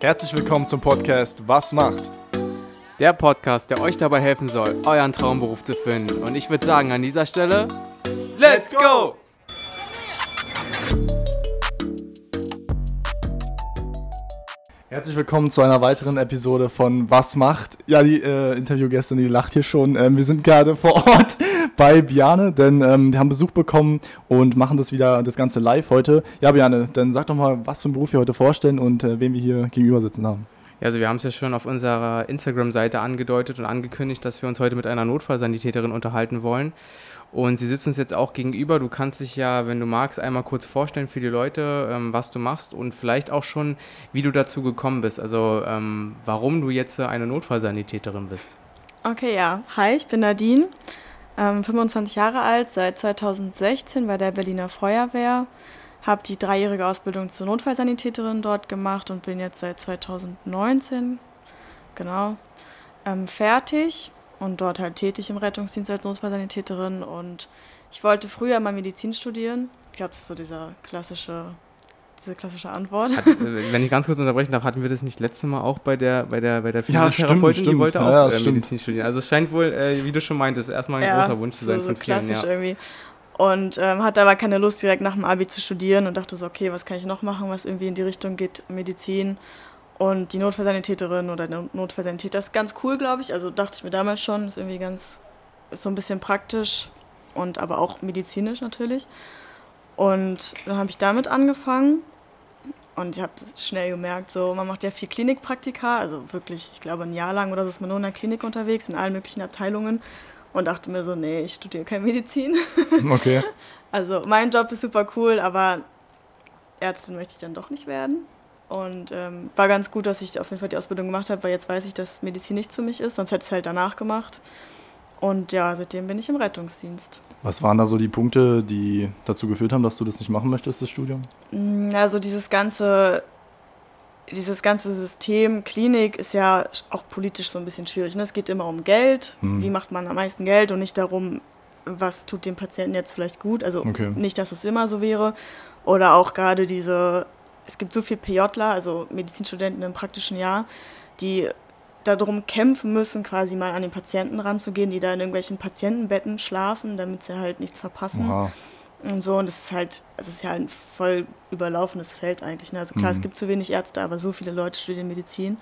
Herzlich willkommen zum Podcast Was macht? Der Podcast, der euch dabei helfen soll, euren Traumberuf zu finden. Und ich würde sagen, an dieser Stelle, Let's go! Herzlich willkommen zu einer weiteren Episode von Was macht? Ja, die äh, Interviewgästin, die lacht hier schon. Ähm, wir sind gerade vor Ort bei Biane, denn ähm, wir haben Besuch bekommen und machen das wieder, das Ganze live heute. Ja, Biane, dann sag doch mal, was für einen Beruf wir heute vorstellen und äh, wen wir hier gegenüber sitzen haben. Ja, also wir haben es ja schon auf unserer Instagram-Seite angedeutet und angekündigt, dass wir uns heute mit einer Notfallsanitäterin unterhalten wollen. Und sie sitzt uns jetzt auch gegenüber. Du kannst dich ja, wenn du magst, einmal kurz vorstellen für die Leute, ähm, was du machst und vielleicht auch schon, wie du dazu gekommen bist. Also ähm, warum du jetzt eine Notfallsanitäterin bist. Okay, ja. Hi, ich bin Nadine, ähm, 25 Jahre alt, seit 2016 bei der Berliner Feuerwehr. Habe die dreijährige Ausbildung zur Notfallsanitäterin dort gemacht und bin jetzt seit 2019, genau, ähm, fertig und dort halt tätig im Rettungsdienst als Notfallsanitäterin. Und ich wollte früher mal Medizin studieren. Ich glaube, das ist so dieser klassische, diese klassische Antwort. Hat, äh, wenn ich ganz kurz unterbrechen darf, hatten wir das nicht letzte Mal auch bei der, bei der, bei der Ja, stimmt, Physiotherapeutin, die stimmt. wollte auch Ja, ja, äh, stimmt. Medizin studieren. Also es scheint wohl, äh, wie du schon meintest, erstmal ein großer Wunsch zu sein so, von vielen. klassisch Ja. irgendwie. Und ähm, hatte aber keine Lust, direkt nach dem Abi zu studieren und dachte so, okay, was kann ich noch machen, was irgendwie in die Richtung geht, Medizin. Und die Notfallsanitäterin oder der Notfallsanitäter ist ganz cool, glaube ich. Also dachte ich mir damals schon, ist irgendwie ganz, ist so ein bisschen praktisch und aber auch medizinisch natürlich. Und dann habe ich damit angefangen. Und ich habe schnell gemerkt, so man macht ja viel Klinikpraktika, also wirklich, ich glaube ein Jahr lang oder so ist man nur in der Klinik unterwegs, in allen möglichen Abteilungen. Und dachte mir so, nee, ich studiere keine Medizin. Okay. Also mein Job ist super cool, aber Ärztin möchte ich dann doch nicht werden. Und ähm, war ganz gut, dass ich auf jeden Fall die Ausbildung gemacht habe, weil jetzt weiß ich, dass Medizin nichts für mich ist, sonst hätte ich es halt danach gemacht. Und ja, seitdem bin ich im Rettungsdienst. Was waren da so die Punkte, die dazu geführt haben, dass du das nicht machen möchtest, das Studium? Mm, Also dieses ganze, dieses ganze System Klinik ist ja auch politisch so ein bisschen schwierig. Ne? Es geht immer um Geld, Hm. wie macht man am meisten Geld und nicht darum, was tut dem Patienten jetzt vielleicht gut. Also Okay. nicht, dass es immer so wäre. Oder auch gerade diese, es gibt so viele PJler, also Medizinstudenten im praktischen Jahr, die darum kämpfen müssen, quasi mal an den Patienten ranzugehen, die da in irgendwelchen Patientenbetten schlafen, damit sie halt nichts verpassen Oha. und so. Und das ist halt, es ist ja ein voll überlaufenes Feld eigentlich. Ne? Also klar, Mhm. es gibt zu wenig Ärzte, aber so viele Leute studieren Medizin,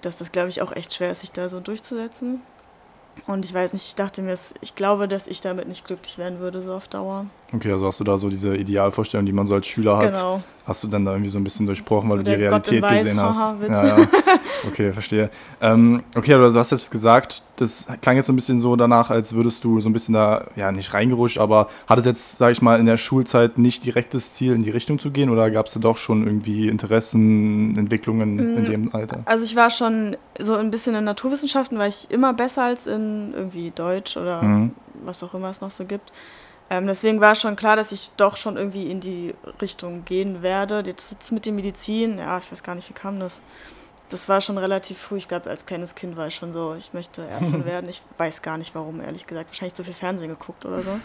dass das, glaube ich, auch echt schwer ist, sich da so durchzusetzen. Und ich weiß nicht, ich dachte mir, ich glaube, dass ich damit nicht glücklich werden würde, so auf Dauer. Okay, also hast du da so diese Idealvorstellung, die man so als Schüler hat, Genau. hast du dann da irgendwie so ein bisschen durchbrochen, weil So du die Realität Weiß, gesehen hast. haha. Ja, ja. Okay, verstehe. Ähm, okay, aber du hast jetzt gesagt, das klang jetzt so ein bisschen so danach, als würdest du so ein bisschen da, ja, nicht reingerutscht, aber hat es jetzt, sag ich mal, in der Schulzeit nicht direkt das Ziel, in die Richtung zu gehen oder gab es da doch schon irgendwie Interessen, Entwicklungen in Mm, dem Alter? Also ich war schon so ein bisschen in Naturwissenschaften, war ich immer besser als in irgendwie Deutsch oder Mhm. was auch immer es noch so gibt. Ähm, deswegen war schon klar, dass ich doch schon irgendwie in die Richtung gehen werde. Jetzt jetzt mit der Medizin, ja, ich weiß gar nicht, wie kam das. Das war schon relativ früh. Ich glaube, als kleines Kind war ich schon so, ich möchte Ärztin werden. Ich weiß gar nicht warum, ehrlich gesagt. Wahrscheinlich zu viel Fernsehen geguckt oder so.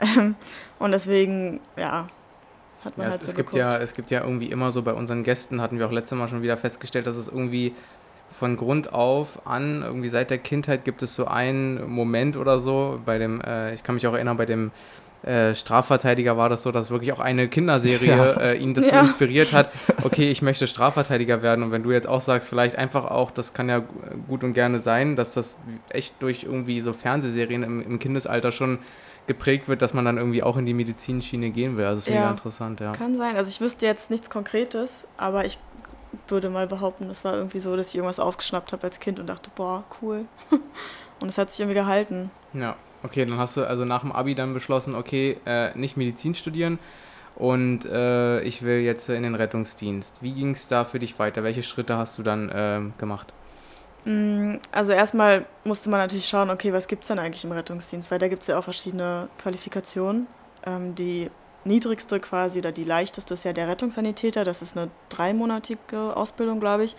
Ähm, und deswegen, ja, hat man Ja, es, halt so es, gibt geguckt. ja, es gibt ja irgendwie immer so bei unseren Gästen, hatten wir auch letztes Mal schon wieder festgestellt, dass es irgendwie von Grund auf an, irgendwie seit der Kindheit gibt es so einen Moment oder so, bei dem, äh, ich kann mich auch erinnern, bei dem äh, Strafverteidiger war das so, dass wirklich auch eine Kinderserie Ja. äh, ihn dazu Ja. inspiriert hat, okay, ich möchte Strafverteidiger werden und wenn du jetzt auch sagst, vielleicht einfach auch, das kann ja gut und gerne sein, dass das echt durch irgendwie so Fernsehserien im, im Kindesalter schon geprägt wird, dass man dann irgendwie auch in die Medizinschiene gehen will. Also das ist Ja. mega interessant, ja. Kann sein. Also ich wüsste jetzt nichts Konkretes, aber ich würde mal behaupten, es war irgendwie so, dass ich irgendwas aufgeschnappt habe als Kind und dachte, boah, cool. Und es hat sich irgendwie gehalten. Ja, okay, dann hast du also nach dem Abi dann beschlossen, okay, äh, nicht Medizin studieren und äh, ich will jetzt in den Rettungsdienst. Wie ging es da für dich weiter? Welche Schritte hast du dann ähm, gemacht? Mm, Also erstmal musste man natürlich schauen, okay, was gibt es denn eigentlich im Rettungsdienst? Weil da gibt es ja auch verschiedene Qualifikationen. Ähm, die niedrigste quasi oder die leichteste ist ja der Rettungssanitäter. Das ist eine dreimonatige Ausbildung, glaube ich.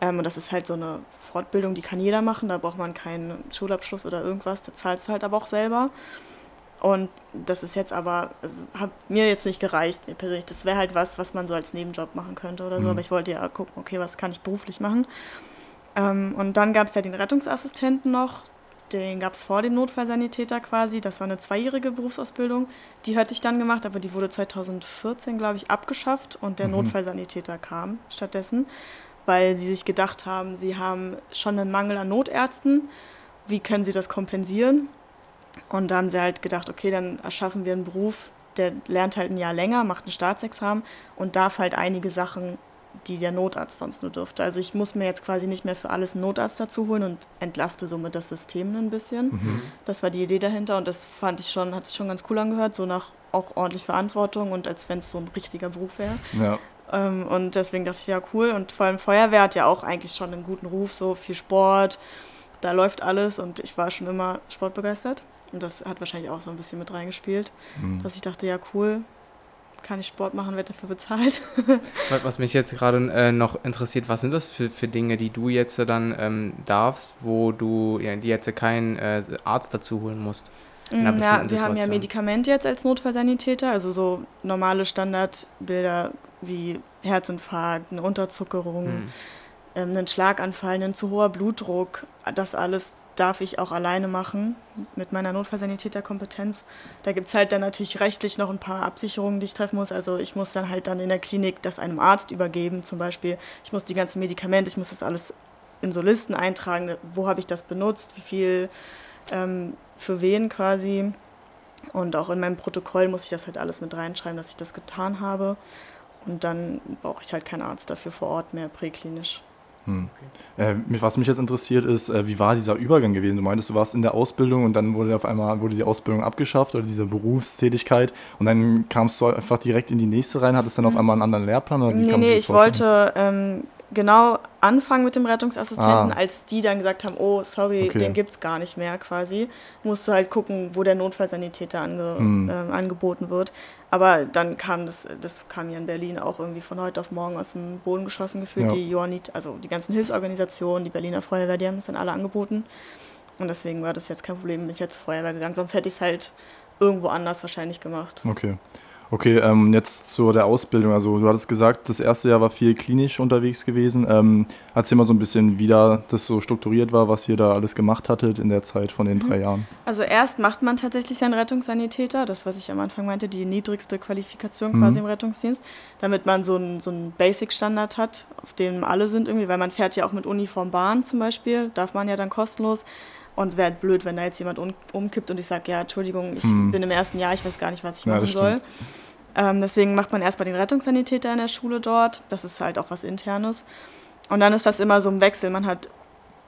Ähm, und das ist halt so eine Fortbildung, die kann jeder machen. Da braucht man keinen Schulabschluss oder irgendwas. Da zahlst du halt aber auch selber. Und das ist jetzt aber, also hat mir jetzt nicht gereicht, mir persönlich. Das wäre halt was, was man so als Nebenjob machen könnte oder so. Mhm. Aber ich wollte ja gucken, okay, was kann ich beruflich machen. Ähm, und dann gab es ja den Rettungsassistenten noch. Den gab es vor dem Notfallsanitäter quasi. Das war eine zweijährige Berufsausbildung. Die hatte ich dann gemacht, aber die wurde 2014, glaube ich, abgeschafft und der mhm. Notfallsanitäter kam stattdessen, weil sie sich gedacht haben, sie haben schon einen Mangel an Notärzten. Wie können sie das kompensieren? Und da haben sie halt gedacht, okay, dann erschaffen wir einen Beruf, der lernt halt ein Jahr länger, macht ein Staatsexamen und darf halt einige Sachen, die der Notarzt sonst nur dürfte. Also ich muss mir jetzt quasi nicht mehr für alles einen Notarzt dazu holen und entlaste somit das System ein bisschen. Mhm. Das war die Idee dahinter und das fand ich schon, hat sich schon ganz cool angehört, so nach auch ordentlich Verantwortung und als wenn es so ein richtiger Beruf wäre. Ja. Ähm, und deswegen dachte ich, ja, cool. Und vor allem Feuerwehr hat ja auch eigentlich schon einen guten Ruf, so viel Sport, da läuft alles und ich war schon immer sportbegeistert. Und das hat wahrscheinlich auch so ein bisschen mit reingespielt, mhm. dass ich dachte, ja cool, kann ich Sport machen, werde dafür bezahlt. was mich jetzt gerade äh, noch interessiert, was sind das für, für Dinge, die du jetzt dann ähm, darfst, wo du ja, die jetzt keinen äh, Arzt dazu holen musst? Mm, ja, wir haben ja Medikamente jetzt als Notfallsanitäter, also so normale Standardbilder wie Herzinfarkt, eine Unterzuckerung, mhm. ähm, einen Schlaganfall, ein zu hoher Blutdruck, das alles darf ich auch alleine machen mit meiner Notfallsanitäterkompetenz. Da gibt es halt dann natürlich rechtlich noch ein paar Absicherungen, die ich treffen muss. Also ich muss dann halt dann in der Klinik das einem Arzt übergeben zum Beispiel. Ich muss die ganzen Medikamente, ich muss das alles in so Listen eintragen, wo habe ich das benutzt, wie viel ähm, für wen quasi. Und auch in meinem Protokoll muss ich das halt alles mit reinschreiben, dass ich das getan habe. Und dann brauche ich halt keinen Arzt dafür vor Ort mehr präklinisch. Hm. Äh, was mich jetzt interessiert ist, äh, wie war dieser Übergang gewesen? Du meintest, du warst in der Ausbildung und dann wurde auf einmal wurde die Ausbildung abgeschafft oder diese Berufstätigkeit und dann kamst du einfach direkt in die nächste rein, hattest dann auf hm. einmal einen anderen Lehrplan? Oder wie nee, nee, ich wollte ähm, genau anfangen mit dem Rettungsassistenten, ah. als die dann gesagt haben, oh, sorry, okay. den gibt es gar nicht mehr quasi, musst du halt gucken, wo der Notfallsanitäter ange, hm. äh, angeboten wird. Aber dann kam das, das kam hier in Berlin auch irgendwie von heute auf morgen aus dem Boden geschossen gefühlt. Ja. Die Johannit, also die ganzen Hilfsorganisationen, die Berliner Feuerwehr, die haben das dann alle angeboten. Und deswegen war das jetzt kein Problem, bin ich jetzt Feuerwehr gegangen. Sonst hätte ich es halt irgendwo anders wahrscheinlich gemacht. Okay. Okay, ähm, jetzt zu der Ausbildung. Also du hattest gesagt, das erste Jahr war viel klinisch unterwegs gewesen. Ähm, erzähl mal so ein bisschen, wie da das so strukturiert war, was ihr da alles gemacht hattet in der Zeit von den mhm. drei Jahren. Also erst macht man tatsächlich seinen Rettungssanitäter, das was ich am Anfang meinte, die niedrigste Qualifikation mhm. quasi im Rettungsdienst, damit man so einen so Basic-Standard hat, auf dem alle sind irgendwie, weil man fährt ja auch mit Uniform Bahn zum Beispiel, darf man ja dann kostenlos. Und es wäre halt blöd, wenn da jetzt jemand umkippt und ich sage, ja, Entschuldigung, ich hm. bin im ersten Jahr, ich weiß gar nicht, was ich ja, machen soll. Ähm, deswegen macht man erstmal den Rettungssanitäter in der Schule dort. Das ist halt auch was Internes. Und dann ist das immer so ein Wechsel. Man hat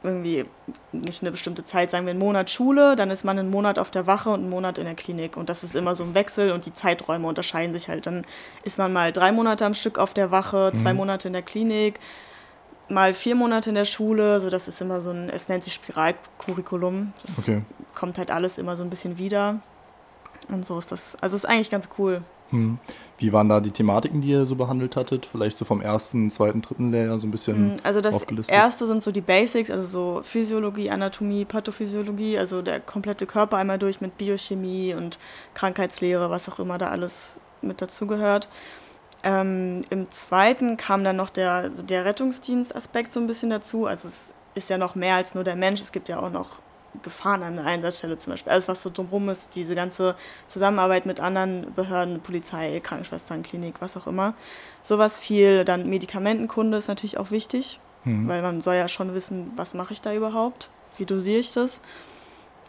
irgendwie nicht eine bestimmte Zeit, sagen wir einen Monat Schule, dann ist man einen Monat auf der Wache und einen Monat in der Klinik. Und das ist immer so ein Wechsel und die Zeiträume unterscheiden sich halt. Dann ist man mal drei Monate am Stück auf der Wache, zwei mhm. Monate in der Klinik, mal vier Monate in der Schule. So, das ist immer so ein, es nennt sich Spiralcurriculum. Das okay. kommt halt alles immer so ein bisschen wieder. Und so ist das. Also ist eigentlich ganz cool. Hm. Wie waren da die Thematiken, die ihr so behandelt hattet? Vielleicht so vom ersten, zweiten, dritten Lehrjahr so ein bisschen hm, Also das aufgelistet? erste sind so die Basics, also so Physiologie, Anatomie, Pathophysiologie, also der komplette Körper einmal durch mit Biochemie und Krankheitslehre, was auch immer da alles mit dazugehört. Ähm, Im zweiten kam dann noch der, der Rettungsdienstaspekt so ein bisschen dazu. Also es ist ja noch mehr als nur der Mensch. Es gibt ja auch noch Gefahren an der Einsatzstelle zum Beispiel. Alles, was so drumherum ist, diese ganze Zusammenarbeit mit anderen Behörden, Polizei, Krankenschwestern, Klinik, was auch immer. Sowas viel. Dann Medikamentenkunde ist natürlich auch wichtig, mhm. weil man soll ja schon wissen, was mache ich da überhaupt, wie dosiere ich das.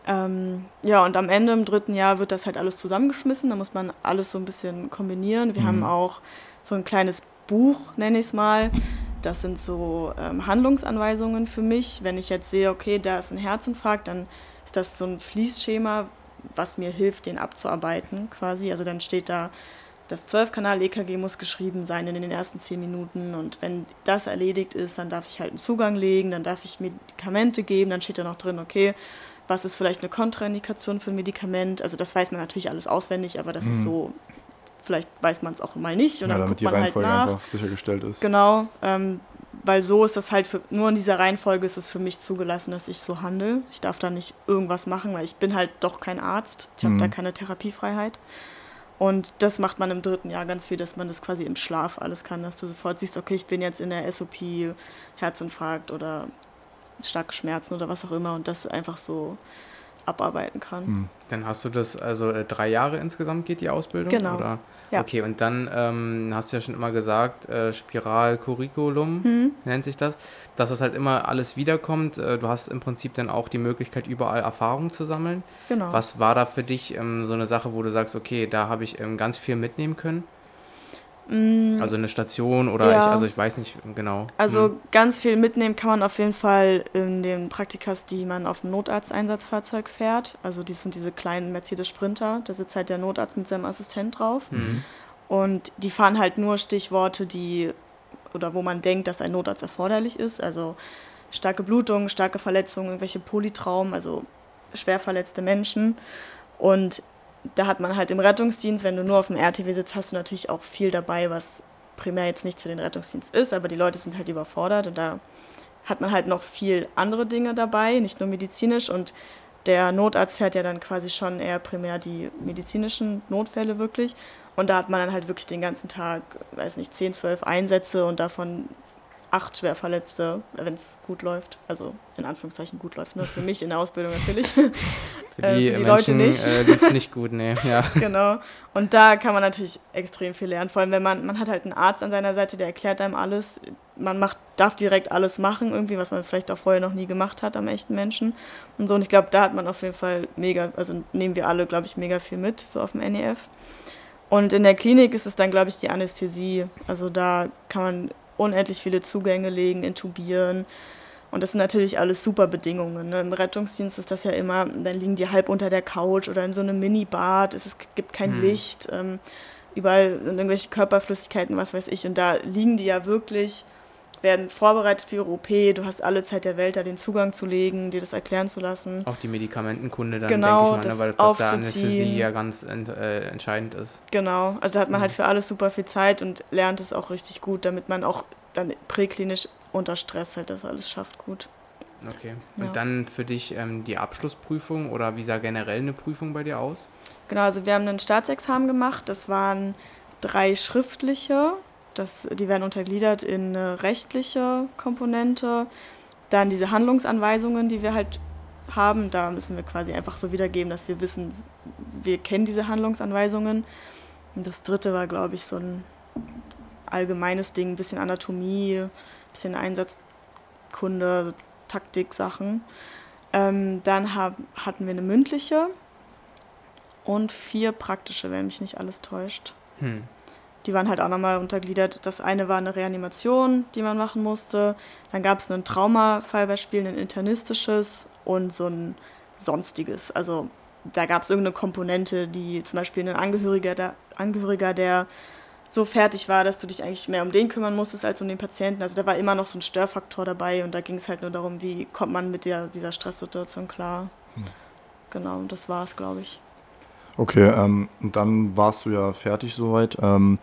Ähm, ja, und am Ende im dritten Jahr wird das halt alles zusammengeschmissen. Da muss man alles so ein bisschen kombinieren. Wir mhm. haben auch so ein kleines Buch, nenne ich es mal, das sind so ähm, Handlungsanweisungen für mich. Wenn ich jetzt sehe, okay, da ist ein Herzinfarkt, dann ist das so ein Fließschema, was mir hilft, den abzuarbeiten quasi. Also dann steht da, das 12-Kanal-EKG muss geschrieben sein in den ersten 10 Minuten und wenn das erledigt ist, dann darf ich halt einen Zugang legen, dann darf ich Medikamente geben, dann steht da noch drin, okay, was ist vielleicht eine Kontraindikation für ein Medikament? Also das weiß man natürlich alles auswendig, aber das mhm. ist so vielleicht weiß man es auch mal nicht und ja, dann damit guckt die man halt Reihenfolge halt nach. einfach sichergestellt ist. Genau. Ähm, weil so ist das halt für, nur in dieser Reihenfolge ist es für mich zugelassen, dass ich so handle. Ich darf da nicht irgendwas machen, weil ich bin halt doch kein Arzt. Ich habe Mhm. da keine Therapiefreiheit. Und das macht man im dritten Jahr ganz viel, dass man das quasi im Schlaf alles kann, dass du sofort siehst, okay, ich bin jetzt in der SOP, Herzinfarkt oder starke Schmerzen oder was auch immer und das einfach so abarbeiten kann. Hm. Dann hast du das, also äh, drei Jahre insgesamt geht die Ausbildung? Genau. Oder? Ja. Okay, und dann ähm, hast du ja schon immer gesagt, äh, Spiralcurriculum Hm. nennt sich das, dass das halt immer alles wiederkommt. Äh, du hast im Prinzip dann auch die Möglichkeit, überall Erfahrung zu sammeln. Genau. Was war da für dich ähm, so eine Sache, wo du sagst, okay, da habe ich ähm, ganz viel mitnehmen können? Mm, Also eine Station oder Ja. ich, also ich weiß nicht genau. Also Hm. ganz viel mitnehmen kann man auf jeden Fall in den Praktikas, die man auf dem Notarzteinsatzfahrzeug fährt. Also die sind diese kleinen Mercedes Sprinter. Da sitzt halt der Notarzt mit seinem Assistent drauf. Hm. Und die fahren halt nur Stichworte, die oder wo man denkt, dass ein Notarzt erforderlich ist. Also starke Blutungen, starke Verletzungen, irgendwelche Polytraumen, also schwer verletzte Menschen. Und da hat man halt im Rettungsdienst, wenn du nur auf dem RTW sitzt, hast du natürlich auch viel dabei, was primär jetzt nicht für den Rettungsdienst ist, aber die Leute sind halt überfordert und da hat man halt noch viel andere Dinge dabei, nicht nur medizinisch und der Notarzt fährt ja dann quasi schon eher primär die medizinischen Notfälle wirklich und da hat man dann halt wirklich den ganzen Tag, weiß nicht, 10, 12 Einsätze und davon acht Schwerverletzte, wenn es gut läuft. Also in Anführungszeichen gut läuft, ne? Für mich in der Ausbildung natürlich. Für Äh, die, für die Menschen Leute nicht. Äh, nicht gut, nee. Ja. genau. Und da kann man natürlich extrem viel lernen. Vor allem, wenn man, man hat halt einen Arzt an seiner Seite, der erklärt einem alles. Man macht, darf direkt alles machen, irgendwie, was man vielleicht auch vorher noch nie gemacht hat am echten Menschen. Und so. Und ich glaube, da hat man auf jeden Fall mega, also nehmen wir alle, glaube ich, mega viel mit, so auf dem NEF. Und in der Klinik ist es dann, glaube ich, die Anästhesie. Also da kann man unendlich viele Zugänge legen, intubieren. Und das sind natürlich alles super Bedingungen. Ne? Im Rettungsdienst ist das ja immer, dann liegen die halb unter der Couch oder in so einem Minibad, es ist, gibt kein Hm. Licht, ähm, überall sind irgendwelche Körperflüssigkeiten, was weiß ich. Und da liegen die ja wirklich, werden vorbereitet für ihre OP. Du hast alle Zeit der Welt, da den Zugang zu legen, dir das erklären zu lassen. Auch die Medikamentenkunde dann, Genau, denke ich mal, das ne, weil das aufzuziehen. Anästhesie ja ganz ent, äh, entscheidend ist. Genau, also da hat man Mhm. halt für alles super viel Zeit und lernt es auch richtig gut, damit man auch dann präklinisch unter Stress halt das alles schafft gut. Okay. Ja. Und dann für dich ähm, die Abschlussprüfung oder wie sah generell eine Prüfung bei dir aus? Genau, also wir haben ein Staatsexamen gemacht. Das waren drei schriftliche. Das, die werden untergliedert in eine rechtliche Komponente. Dann diese Handlungsanweisungen, die wir halt haben. Da müssen wir quasi einfach so wiedergeben, dass wir wissen, wir kennen diese Handlungsanweisungen. Und das dritte war, glaube ich, so ein allgemeines Ding, ein bisschen Anatomie, ein bisschen Einsatzkunde, Taktik-Sachen. Ähm, dann hab, hatten wir eine mündliche und vier praktische, wenn mich nicht alles täuscht. Hm. Die waren halt auch nochmal untergliedert. Das eine war eine Reanimation, die man machen musste. Dann gab es einen Traumafallbeispiel, ein internistisches und so ein sonstiges. Also da gab es irgendeine Komponente, die zum Beispiel ein Angehöriger, der, Angehöriger, der so fertig war, dass du dich eigentlich mehr um den kümmern musstest als um den Patienten. Also da war immer noch so ein Störfaktor dabei und da ging es halt nur darum, wie kommt man mit der, dieser Stresssituation klar. Hm. Genau, und das war es, glaube ich. Okay, ähm, und dann warst du ja fertig soweit. Ähm,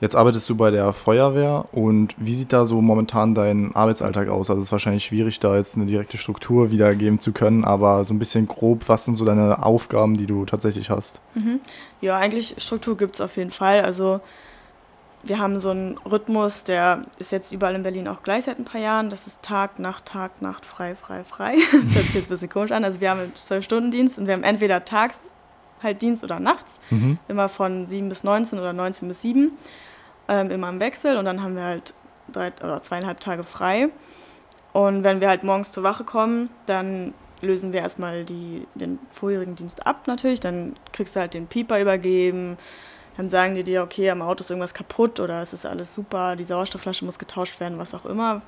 jetzt arbeitest du bei der Feuerwehr und wie sieht da so momentan dein Arbeitsalltag aus? Also es ist wahrscheinlich schwierig, da jetzt eine direkte Struktur wiedergeben zu können, aber so ein bisschen grob, was sind so deine Aufgaben, die du tatsächlich hast? Mhm. Ja, eigentlich Struktur gibt es auf jeden Fall. Also wir haben so einen Rhythmus, der ist jetzt überall in Berlin auch gleich seit ein paar Jahren. Das ist Tag, Nacht, Tag, Nacht, frei, frei, frei. Das hört sich jetzt ein bisschen komisch an. Also wir haben einen 12-Stunden-Dienst und wir haben entweder tags halt Dienst oder nachts, Mhm. immer von 7 bis 19 oder 19 bis 7, ähm, immer im Wechsel und dann haben wir halt drei oder zweieinhalb Tage frei. Und wenn wir halt morgens zur Wache kommen, dann lösen wir erstmal die, den vorherigen Dienst ab natürlich, dann kriegst du halt den Pieper übergeben, dann sagen die dir, okay, am Auto ist irgendwas kaputt oder es ist alles super, die Sauerstoffflasche muss getauscht werden, was auch immer.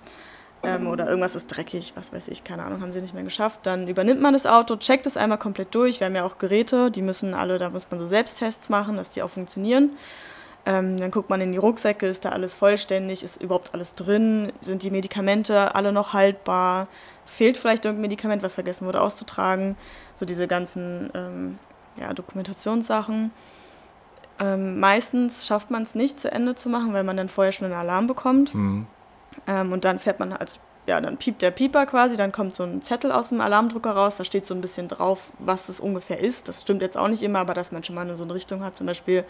Ähm, oder irgendwas ist dreckig, was weiß ich, keine Ahnung, haben sie nicht mehr geschafft. Dann übernimmt man das Auto, checkt es einmal komplett durch. Wir haben ja auch Geräte, die müssen alle, da muss man so Selbsttests machen, dass die auch funktionieren. Ähm, dann guckt man in die Rucksäcke, ist da alles vollständig, ist überhaupt alles drin, sind die Medikamente alle noch haltbar, fehlt vielleicht irgendein Medikament, was vergessen wurde auszutragen. So diese ganzen ähm, ja, Dokumentationssachen. Ähm, meistens schafft man es nicht zu Ende zu machen, weil man dann vorher schon einen Alarm bekommt. Mhm. Ähm, und dann fährt man, also ja, dann piept der Pieper quasi, dann kommt so ein Zettel aus dem Alarmdrucker raus, da steht so ein bisschen drauf, was es ungefähr ist. Das stimmt jetzt auch nicht immer, aber dass man schon mal so eine Richtung hat, zum Beispiel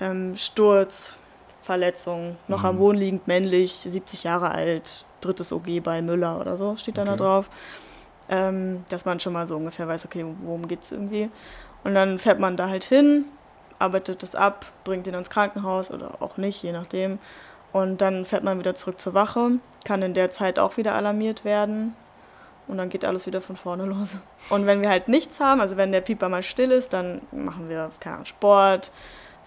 ähm, Sturz, Verletzung, noch mhm. am Boden liegend, männlich, 70 Jahre alt, drittes OG bei Müller oder so, steht dann okay. da drauf. Ähm, dass man schon mal so ungefähr weiß, okay, worum geht es irgendwie. Und dann fährt man da halt hin, arbeitet das ab, bringt ihn ins Krankenhaus oder auch nicht, je nachdem. Und dann fährt man wieder zurück zur Wache, kann in der Zeit auch wieder alarmiert werden. Und dann geht alles wieder von vorne los. Und wenn wir halt nichts haben, also wenn der Pieper mal still ist, dann machen wir, keine Ahnung, Sport,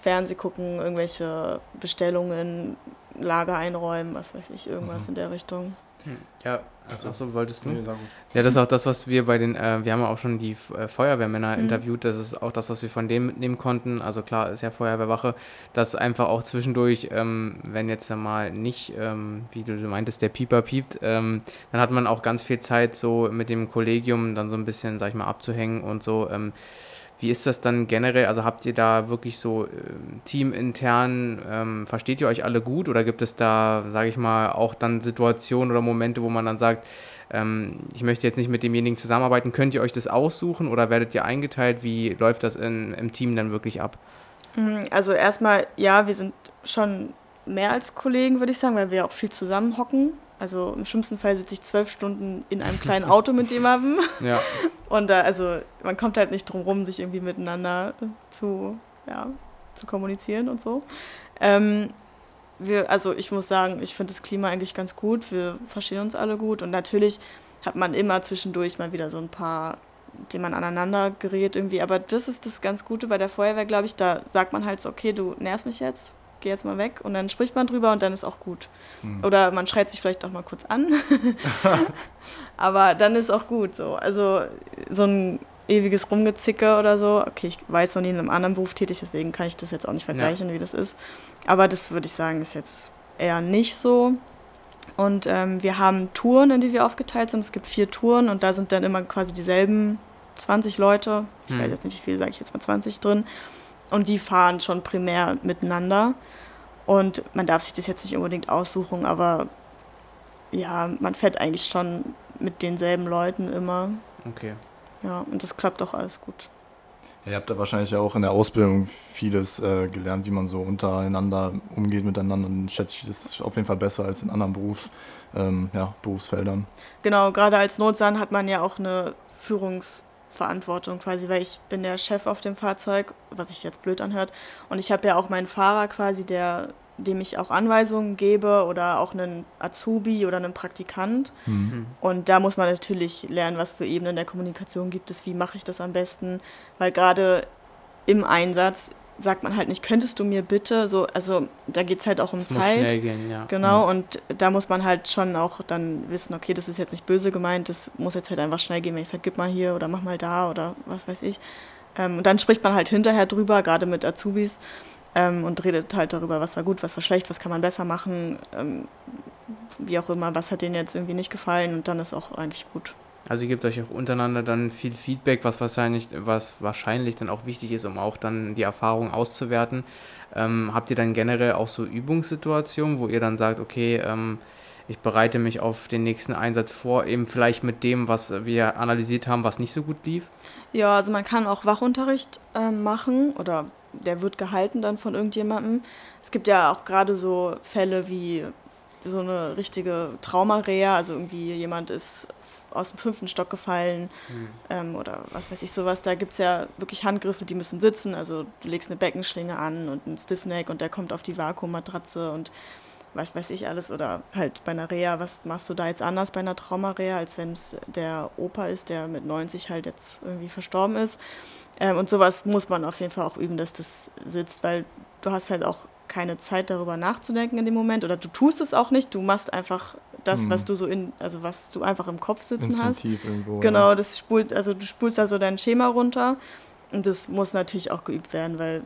Fernseh gucken, irgendwelche Bestellungen, Lager einräumen, was weiß ich, irgendwas mhm. in der Richtung. Hm. Ja, also, so wolltest du? Nee, ja, das ist auch das, was wir bei den, äh, wir haben ja auch schon die äh, Feuerwehrmänner mhm. interviewt, das ist auch das, was wir von dem mitnehmen konnten. Also klar, ist ja Feuerwehrwache, dass einfach auch zwischendurch, ähm, wenn jetzt mal nicht, ähm, wie du meintest, der Pieper piept, ähm, dann hat man auch ganz viel Zeit, so mit dem Kollegium dann so ein bisschen, sag ich mal, abzuhängen und so. Wie ist das dann generell? Also habt ihr da wirklich so äh, teamintern, ähm, versteht ihr euch alle gut oder gibt es da, sage ich mal, auch dann Situationen oder Momente, wo man dann sagt, ähm, ich möchte jetzt nicht mit demjenigen zusammenarbeiten, könnt ihr euch das aussuchen oder werdet ihr eingeteilt? Wie läuft das in, im Team dann wirklich ab? Mhm, also erstmal, ja, wir sind schon mehr als Kollegen, würde ich sagen, weil wir auch viel zusammenhocken. Also im schlimmsten Fall sitze ich zwölf Stunden in einem kleinen Auto mit jemandem. Ja. Und da, also man kommt halt nicht drum rum, sich irgendwie miteinander zu, ja, zu kommunizieren und so. Ähm, wir, also ich muss sagen, ich finde das Klima eigentlich ganz gut. Wir verstehen uns alle gut. Und natürlich hat man immer zwischendurch mal wieder so ein paar, denen man aneinander gerät irgendwie. Aber das ist das ganz Gute bei der Feuerwehr, glaube ich. Da sagt man halt so, okay, du nervst mich jetzt geh jetzt mal weg und dann spricht man drüber und dann ist auch gut. Mhm. Oder man schreit sich vielleicht auch mal kurz an. Aber dann ist auch gut so. Also so ein ewiges Rumgezicke oder so. Okay, ich war jetzt noch nie in einem anderen Beruf tätig, deswegen kann ich das jetzt auch nicht vergleichen, ja. wie das ist. Aber das würde ich sagen, ist jetzt eher nicht so. Und ähm, wir haben Touren, in die wir aufgeteilt sind. Es gibt vier Touren und da sind dann immer quasi dieselben 20 Leute. Ich hm. weiß jetzt nicht, wie viel, sage ich jetzt mal 20 drin. Und die fahren schon primär miteinander. Und man darf sich das jetzt nicht unbedingt aussuchen, aber ja, man fährt eigentlich schon mit denselben Leuten immer. Okay. Ja, und das klappt auch alles gut. Ja, ihr habt da wahrscheinlich auch in der Ausbildung vieles äh, gelernt, wie man so untereinander umgeht miteinander. Und schätze ich, das ist auf jeden Fall besser als in anderen Berufs, ähm, ja, Berufsfeldern. Genau, gerade als Notsan hat man ja auch eine Führungs- Verantwortung quasi, weil ich bin der Chef auf dem Fahrzeug, was sich jetzt blöd anhört. Und ich habe ja auch meinen Fahrer quasi, der, dem ich auch Anweisungen gebe oder auch einen Azubi oder einen Praktikant. Mhm. Und da muss man natürlich lernen, was für Ebenen der Kommunikation gibt es, wie mache ich das am besten, weil gerade im Einsatz sagt man halt nicht, könntest du mir bitte so, also da geht es halt auch um das Zeit. Muss schnell gehen, ja. Genau, mhm. und da muss man halt schon auch dann wissen, okay, das ist jetzt nicht böse gemeint, das muss jetzt halt einfach schnell gehen, wenn ich sage, gib mal hier oder mach mal da oder was weiß ich. Ähm, und dann spricht man halt hinterher drüber, gerade mit Azubis, ähm, und redet halt darüber, was war gut, was war schlecht, was kann man besser machen, ähm, wie auch immer, was hat denen jetzt irgendwie nicht gefallen und dann ist auch eigentlich gut. Also ihr gebt euch auch untereinander dann viel Feedback, was wahrscheinlich, was wahrscheinlich dann auch wichtig ist, um auch dann die Erfahrung auszuwerten. Ähm, habt ihr dann generell auch so Übungssituationen, wo ihr dann sagt, okay, ähm, ich bereite mich auf den nächsten Einsatz vor, eben vielleicht mit dem, was wir analysiert haben, was nicht so gut lief? Ja, also man kann auch Wachunterricht äh, machen oder der wird gehalten dann von irgendjemandem. Es gibt ja auch gerade so Fälle wie so eine richtige Traumarea, also irgendwie jemand ist aus dem fünften Stock gefallen mhm. ähm, oder was weiß ich sowas. Da gibt es ja wirklich Handgriffe, die müssen sitzen. Also du legst eine Beckenschlinge an und einen Stiffneck und der kommt auf die Vakuummatratze und was weiß ich alles. Oder halt bei einer Reha, was machst du da jetzt anders bei einer Traumarea, als wenn es der Opa ist, der mit 90 halt jetzt irgendwie verstorben ist. Ähm, und sowas muss man auf jeden Fall auch üben, dass das sitzt, weil du hast halt auch keine Zeit darüber nachzudenken in dem Moment oder du tust es auch nicht, du machst einfach das, hm. was du so in, also was du einfach im Kopf sitzen Instinktiv hast. Irgendwo, genau, das spult, also du spulst also dein Schema runter und das muss natürlich auch geübt werden, weil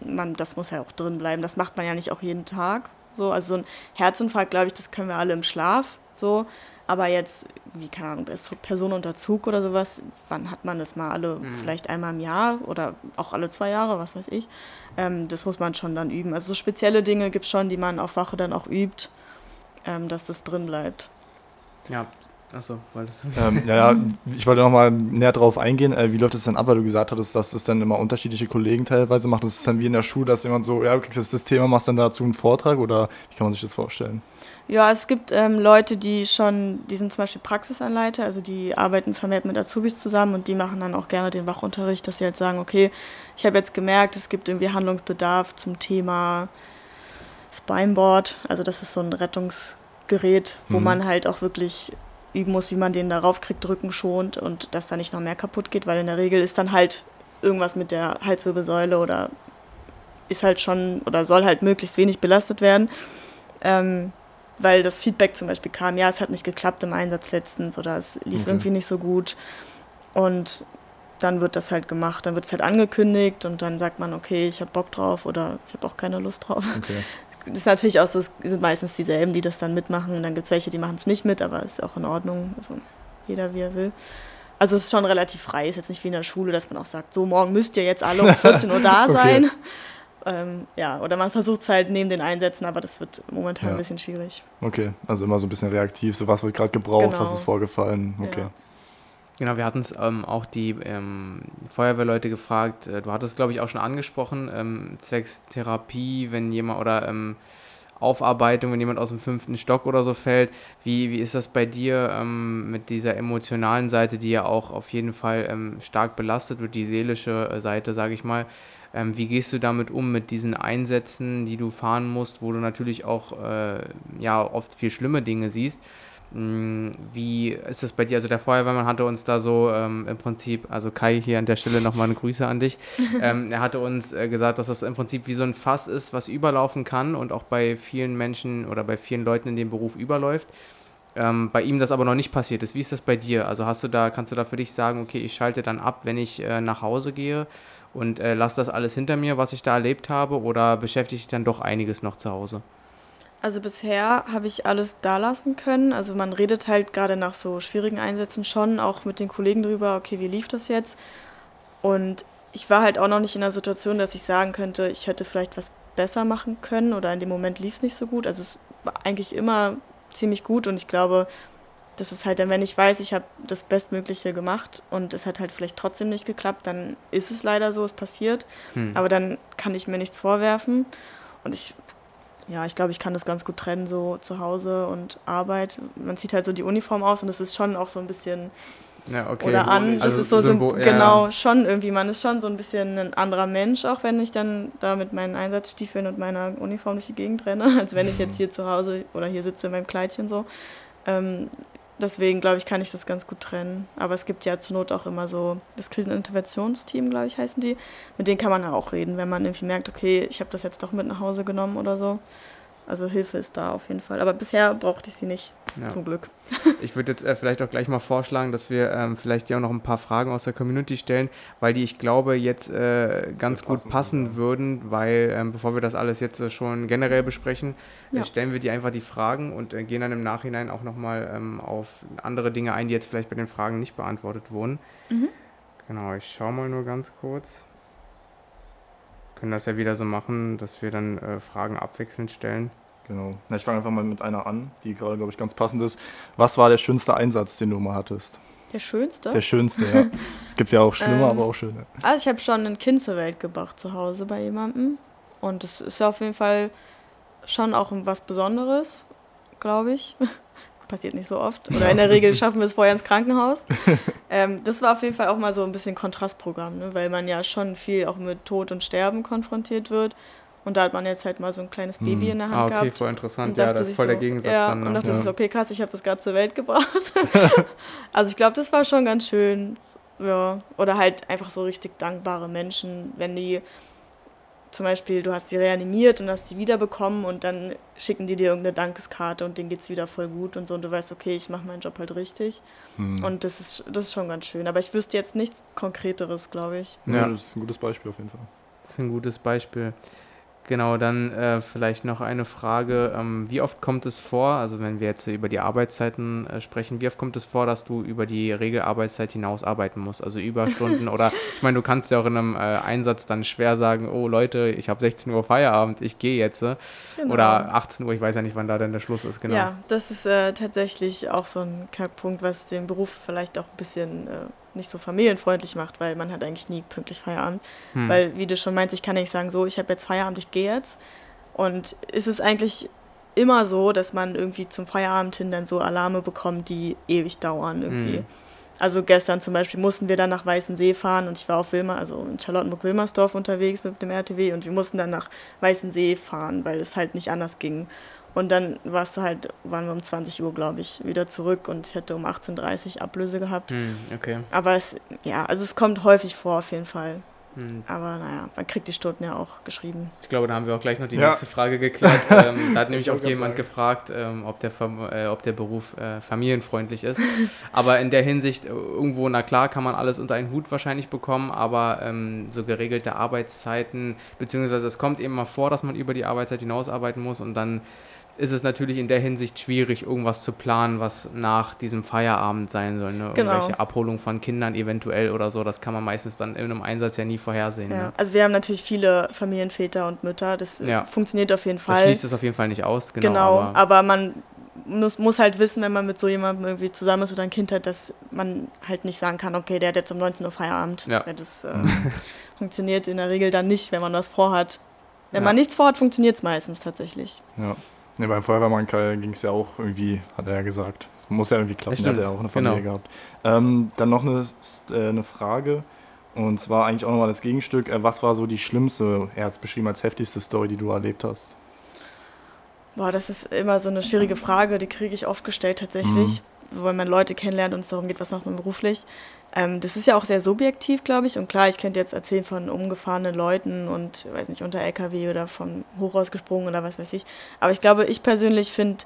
man, das muss ja auch drin bleiben. Das macht man ja nicht auch jeden Tag. So, also so ein Herzinfarkt, glaube ich, das können wir alle im Schlaf. So, aber jetzt, wie keine Ahnung, Person unter Zug oder sowas, wann hat man das mal alle, mhm. vielleicht einmal im Jahr oder auch alle zwei Jahre, was weiß ich. Ähm, das muss man schon dann üben. Also so spezielle Dinge gibt es schon, die man auf Wache dann auch übt. ähm, dass das drin bleibt. Ja, achso, wolltest du. Ähm, ja, ja, ich wollte nochmal näher drauf eingehen. Äh, wie läuft es dann ab, weil du gesagt hattest, dass es dann immer unterschiedliche Kollegen teilweise macht. Das ist dann wie in der Schule, dass jemand so, ja, du kriegst jetzt das Thema, machst dann dazu einen Vortrag oder wie kann man sich das vorstellen? Ja, es gibt ähm, Leute, die schon, die sind zum Beispiel Praxisanleiter, also die arbeiten vermehrt mit Azubis zusammen und die machen dann auch gerne den Wachunterricht, dass sie halt sagen, okay, ich habe jetzt gemerkt, es gibt irgendwie Handlungsbedarf zum Thema Spineboard, also das ist so ein Rettungsgerät, wo Mhm. man halt auch wirklich üben muss, wie man den darauf kriegt, Rücken schont und dass da nicht noch mehr kaputt geht, weil in der Regel ist dann halt irgendwas mit der Halswirbelsäule oder ist halt schon oder soll halt möglichst wenig belastet werden. Ähm, weil das Feedback zum Beispiel kam, ja, es hat nicht geklappt im Einsatz letztens oder es lief Okay. irgendwie nicht so gut. Und dann wird das halt gemacht, dann wird es halt angekündigt und dann sagt man, okay, ich habe Bock drauf oder ich habe auch keine Lust drauf. Okay. Das ist natürlich auch so, es sind meistens dieselben, die das dann mitmachen. Und dann gibt es welche, die machen es nicht mit, aber ist auch in Ordnung. Also jeder wie er will. Also es ist schon relativ frei, ist jetzt nicht wie in der Schule, dass man auch sagt, so morgen müsst ihr jetzt alle um 14 Uhr da Okay. sein. Ähm, ja, oder man versucht es halt neben den Einsätzen, aber das wird momentan Ja. ein bisschen schwierig. Okay, also immer so ein bisschen reaktiv, so was wird gerade gebraucht, Genau. was ist vorgefallen. Okay. Ja. Genau, wir hatten es ähm, auch die ähm, Feuerwehrleute gefragt. Äh, du hattest, glaube ich, auch schon angesprochen, ähm, zwecks Therapie, wenn jemand oder ähm, Aufarbeitung, wenn jemand aus dem fünften Stock oder so fällt. Wie, wie ist das bei dir ähm, mit dieser emotionalen Seite, die ja auch auf jeden Fall ähm, stark belastet wird, die seelische äh, Seite, sage ich mal. Wie gehst du damit um, mit diesen Einsätzen, die du fahren musst, wo du natürlich auch äh, ja, oft viel schlimme Dinge siehst? Mm, Wie ist das bei dir? Also der Feuerwehrmann hatte uns da so ähm, im Prinzip, also Kai hier an der Stelle nochmal eine Grüße an dich. ähm, er hatte uns äh, gesagt, dass das im Prinzip wie so ein Fass ist, was überlaufen kann und auch bei vielen Menschen oder bei vielen Leuten in dem Beruf überläuft. Ähm, bei ihm das aber noch nicht passiert ist. Wie ist das bei dir? Also hast du da, kannst du da für dich sagen, okay, ich schalte dann ab, wenn ich äh, nach Hause gehe und äh, lass das alles hinter mir, was ich da erlebt habe, oder beschäftigt dich dann doch einiges noch zu Hause? Also bisher habe ich alles da lassen können. Also man redet halt gerade nach so schwierigen Einsätzen schon auch mit den Kollegen drüber, okay, wie lief das jetzt? Und ich war halt auch noch nicht in der Situation, dass ich sagen könnte, ich hätte vielleicht was besser machen können oder in dem Moment lief es nicht so gut. Also es war eigentlich immer ziemlich gut und ich glaube, das ist halt dann, wenn ich weiß, ich habe das Bestmögliche gemacht und es hat halt vielleicht trotzdem nicht geklappt, dann ist es leider so, es passiert. Hm. Aber dann kann ich mir nichts vorwerfen. Und ich, ja, ich glaube, ich kann das ganz gut trennen, so zu Hause und Arbeit. Man zieht halt so die Uniform aus und es ist schon auch so ein bisschen ja, okay. oder an. Das Also ist so, so Symbol- ja, genau ja. schon irgendwie. Man ist schon so ein bisschen ein anderer Mensch, auch wenn ich dann da mit meinen Einsatzstiefeln und meiner Uniform durch die Gegend renne, als wenn ich jetzt hier zu Hause oder hier sitze in meinem Kleidchen so. Ähm, deswegen glaube ich, kann ich das ganz gut trennen. Aber es gibt ja zur Not auch immer so das Kriseninterventionsteam, glaube ich, heißen die. Mit denen kann man ja auch reden, wenn man irgendwie merkt, okay, ich habe das jetzt doch mit nach Hause genommen oder so. Also Hilfe ist da auf jeden Fall. Aber bisher brauchte ich sie nicht, Ja. zum Glück. Ich würde jetzt äh, vielleicht auch gleich mal vorschlagen, dass wir ähm, vielleicht dir auch noch ein paar Fragen aus der Community stellen, weil die, ich glaube, jetzt äh, ganz gut passen sind, würden, weil ähm, bevor wir das alles jetzt äh, schon generell besprechen, äh, Ja. stellen wir dir einfach die Fragen und äh, gehen dann im Nachhinein auch nochmal ähm, auf andere Dinge ein, die jetzt vielleicht bei den Fragen nicht beantwortet wurden. Mhm. Genau, ich schaue mal nur ganz kurz. Können das ja wieder so machen, dass wir dann äh, Fragen abwechselnd stellen. Genau. Na, ich fange einfach mal mit einer an, die gerade, glaube ich, ganz passend ist. Was war der schönste Einsatz, den du mal hattest? Der schönste? Der schönste, ja. es gibt ja auch schlimme, Ähm, aber auch schöne. Also ich habe schon ein Kind zur Welt gebracht zu Hause bei jemandem. Und das ist ja auf jeden Fall schon auch was Besonderes, glaube ich. Passiert nicht so oft. Oder in der Regel schaffen wir es vorher ins Krankenhaus. ähm, das war auf jeden Fall auch mal so ein bisschen Kontrastprogramm, ne? weil man ja schon viel auch mit Tod und Sterben konfrontiert wird. Und da hat man jetzt halt mal so ein kleines Baby Hm. in der Hand Ah, okay, gehabt. voll interessant. Ja, das ist voll der so- Gegensatz ja, dann. Ne? Und dachte, Ja. das ist okay, krass, ich habe das gerade zur Welt gebracht. also ich glaube, das war schon ganz schön. Ja. Oder halt einfach so richtig dankbare Menschen, wenn die zum Beispiel, du hast die reanimiert und hast die wiederbekommen und dann schicken die dir irgendeine Dankeskarte und denen geht's wieder voll gut und so und du weißt, okay, ich mache meinen Job halt richtig. Hm. Und das ist, das ist schon ganz schön. Aber ich wüsste jetzt nichts Konkreteres, glaube ich. ja. Ja. Das ist ein gutes Beispiel auf jeden Fall. Das ist ein gutes Beispiel. Genau, dann äh, vielleicht noch eine Frage. Ähm, wie oft kommt es vor, also wenn wir jetzt über die Arbeitszeiten äh, sprechen, wie oft kommt es vor, dass du über die Regelarbeitszeit hinaus arbeiten musst? Also Überstunden oder ich meine, du kannst ja auch in einem äh, Einsatz dann schwer sagen, oh Leute, ich habe 16 Uhr Feierabend, ich gehe jetzt. Äh, genau. Oder 18 Uhr, ich weiß ja nicht, wann da denn der Schluss ist, genau. Ja, das ist äh, tatsächlich auch so ein Knackpunkt, was den Beruf vielleicht auch ein bisschen äh, nicht so familienfreundlich macht, weil man hat eigentlich nie pünktlich Feierabend. Hm. Weil, wie du schon meinst, ich kann nicht sagen, so, ich habe jetzt Feierabend, ich gehe jetzt. Und ist es eigentlich immer so, dass man irgendwie zum Feierabend hin dann so Alarme bekommt, die ewig dauern irgendwie. Hm. Also gestern zum Beispiel mussten wir dann nach Weißensee fahren und ich war auf Wilmer, also in Charlottenburg-Wilmersdorf unterwegs mit dem RTW und wir mussten dann nach Weißensee fahren, weil es halt nicht anders ging. Und dann warst du halt, waren wir um 20 Uhr, glaube ich, wieder zurück und ich hätte um 18.30 Uhr Ablöse gehabt. Hm, okay. Aber es, ja, also es kommt häufig vor auf jeden Fall. Hm. Aber naja, man kriegt die Stunden ja auch geschrieben. Ich glaube, da haben wir auch gleich noch die ja. nächste Frage geklärt. ähm, da hat nämlich auch jemand sagen. gefragt, ähm, ob, der, äh, ob der Beruf äh, familienfreundlich ist. aber in der Hinsicht, äh, irgendwo, na klar, kann man alles unter einen Hut wahrscheinlich bekommen, aber ähm, so geregelte Arbeitszeiten, beziehungsweise es kommt eben mal vor, dass man über die Arbeitszeit hinaus arbeiten muss und dann ist es natürlich in der Hinsicht schwierig, irgendwas zu planen, was nach diesem Feierabend sein soll. Ne? Genau. Irgendwelche Abholung von Kindern eventuell oder so, das kann man meistens dann in einem Einsatz ja nie vorhersehen. Ja. Ne? Also wir haben natürlich viele Familienväter und Mütter, das äh, ja. funktioniert auf jeden Fall. Das schließt es auf jeden Fall nicht aus, genau. genau aber, aber man muss, muss halt wissen, wenn man mit so jemandem irgendwie zusammen ist oder ein Kind hat, dass man halt nicht sagen kann, okay, der hat jetzt um 19 Uhr Feierabend. Ja. Das äh, funktioniert in der Regel dann nicht, wenn man was vorhat. Wenn ja. man nichts vorhat, funktioniert es meistens tatsächlich. Ja. Ne, beim Feuerwehrmann ging es ja auch irgendwie, hat er ja gesagt. Es muss ja irgendwie klappen, hat er auch eine Familie genau. gehabt. Ähm, dann noch eine, äh, eine Frage. Und zwar eigentlich auch nochmal das Gegenstück. Äh, was war so die schlimmste, er hat es beschrieben als heftigste Story, die du erlebt hast? Boah, das ist immer so eine schwierige Frage, die kriege ich oft gestellt tatsächlich. Mhm weil man Leute kennenlernt und es darum geht, was macht man beruflich. Ähm, das ist ja auch sehr subjektiv, glaube ich. Und klar, ich könnte jetzt erzählen von umgefahrenen Leuten und, weiß nicht, unter LKW oder vom Hochhaus gesprungen oder was weiß ich. Aber ich glaube, ich persönlich finde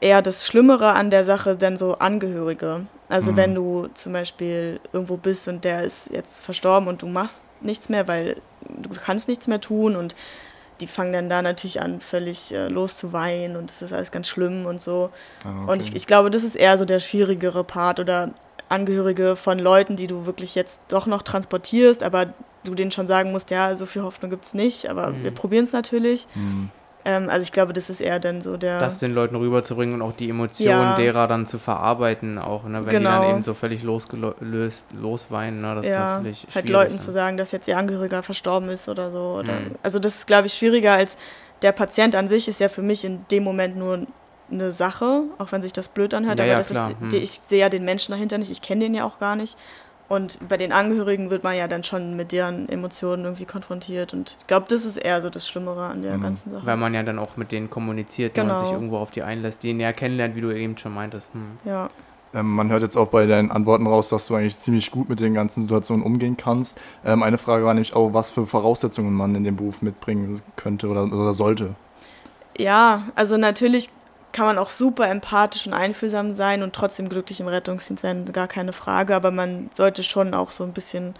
eher das Schlimmere an der Sache dann so Angehörige. Also mhm. wenn du zum Beispiel irgendwo bist und der ist jetzt verstorben und du machst nichts mehr, weil du kannst nichts mehr tun und die fangen dann da natürlich an, völlig äh, loszuweinen und das ist alles ganz schlimm und so. Ah, okay. Und ich, ich glaube, das ist eher so der schwierigere Part oder Angehörige von Leuten, die du wirklich jetzt doch noch transportierst, aber du denen schon sagen musst, ja, so viel Hoffnung gibt es nicht, aber mhm. wir probieren es natürlich. Mhm. Ähm, also ich glaube, das ist eher dann so der. Das den Leuten rüberzubringen und auch die Emotionen ja. derer dann zu verarbeiten, auch, ne? wenn genau. die dann genau. eben so völlig losgelöst losweinen. Ne? Das ja, ist natürlich halt Leuten ne? zu sagen, dass jetzt ihr Angehöriger verstorben ist oder so. Oder, mhm. Also das ist, glaube ich, schwieriger als der Patient an sich ist ja für mich in dem Moment nur eine Sache, auch wenn sich das blöd anhört, ja, aber ja, das ist, hm. ich sehe ja den Menschen dahinter nicht, ich kenne den ja auch gar nicht. Und bei den Angehörigen wird man ja dann schon mit deren Emotionen irgendwie konfrontiert. Und ich glaube, das ist eher so das Schlimmere an der mhm. ganzen Sache. Weil man ja dann auch mit denen kommuniziert, genau. wenn man sich irgendwo auf die einlässt, die näher kennenlernt, wie du eben schon meintest. Hm. Ja. Ähm, man hört jetzt auch bei deinen Antworten raus, dass du eigentlich ziemlich gut mit den ganzen Situationen umgehen kannst. Ähm, eine Frage war nämlich auch, was für Voraussetzungen man in dem Beruf mitbringen könnte oder, oder sollte. Ja, also natürlich kann man auch super empathisch und einfühlsam sein und trotzdem glücklich im Rettungsdienst sein, gar keine Frage. Aber man sollte schon auch so ein bisschen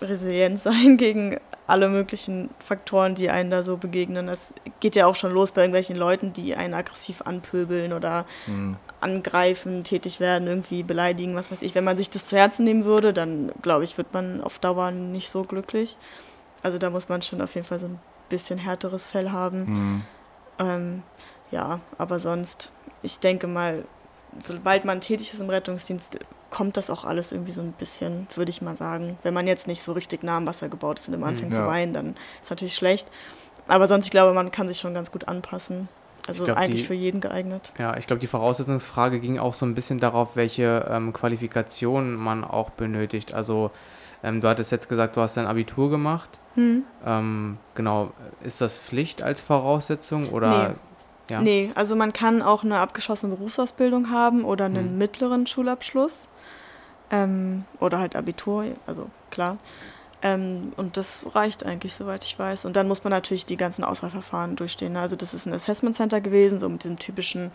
resilient sein gegen alle möglichen Faktoren, die einen da so begegnen. Es geht ja auch schon los bei irgendwelchen Leuten, die einen aggressiv anpöbeln oder mhm. angreifen, tätig werden, irgendwie beleidigen, was weiß ich. Wenn man sich das zu Herzen nehmen würde, dann glaube ich, wird man auf Dauer nicht so glücklich. Also da muss man schon auf jeden Fall so ein bisschen härteres Fell haben. Mhm. Ähm, ja, aber sonst, ich denke mal, sobald man tätig ist im Rettungsdienst, kommt das auch alles irgendwie so ein bisschen, würde ich mal sagen. Wenn man jetzt nicht so richtig nah am Wasser gebaut ist und immer anfängt ja. zu weinen, dann ist natürlich schlecht. Aber sonst, ich glaube, man kann sich schon ganz gut anpassen. Also glaub, eigentlich die, für jeden geeignet. Ja, ich glaube, die Voraussetzungsfrage ging auch so ein bisschen darauf, welche ähm, Qualifikationen man auch benötigt. Also ähm, du hattest jetzt gesagt, du hast dein Abitur gemacht. Hm. Ähm, genau, ist das Pflicht als Voraussetzung oder? Nee. Ja. Nee, also man kann auch eine abgeschlossene Berufsausbildung haben oder einen hm. mittleren Schulabschluss. Ähm, oder halt Abitur, also klar. Ähm, und das reicht eigentlich, soweit ich weiß. Und dann muss man natürlich die ganzen Auswahlverfahren durchstehen. Also das ist ein Assessment Center gewesen, so mit diesem typischen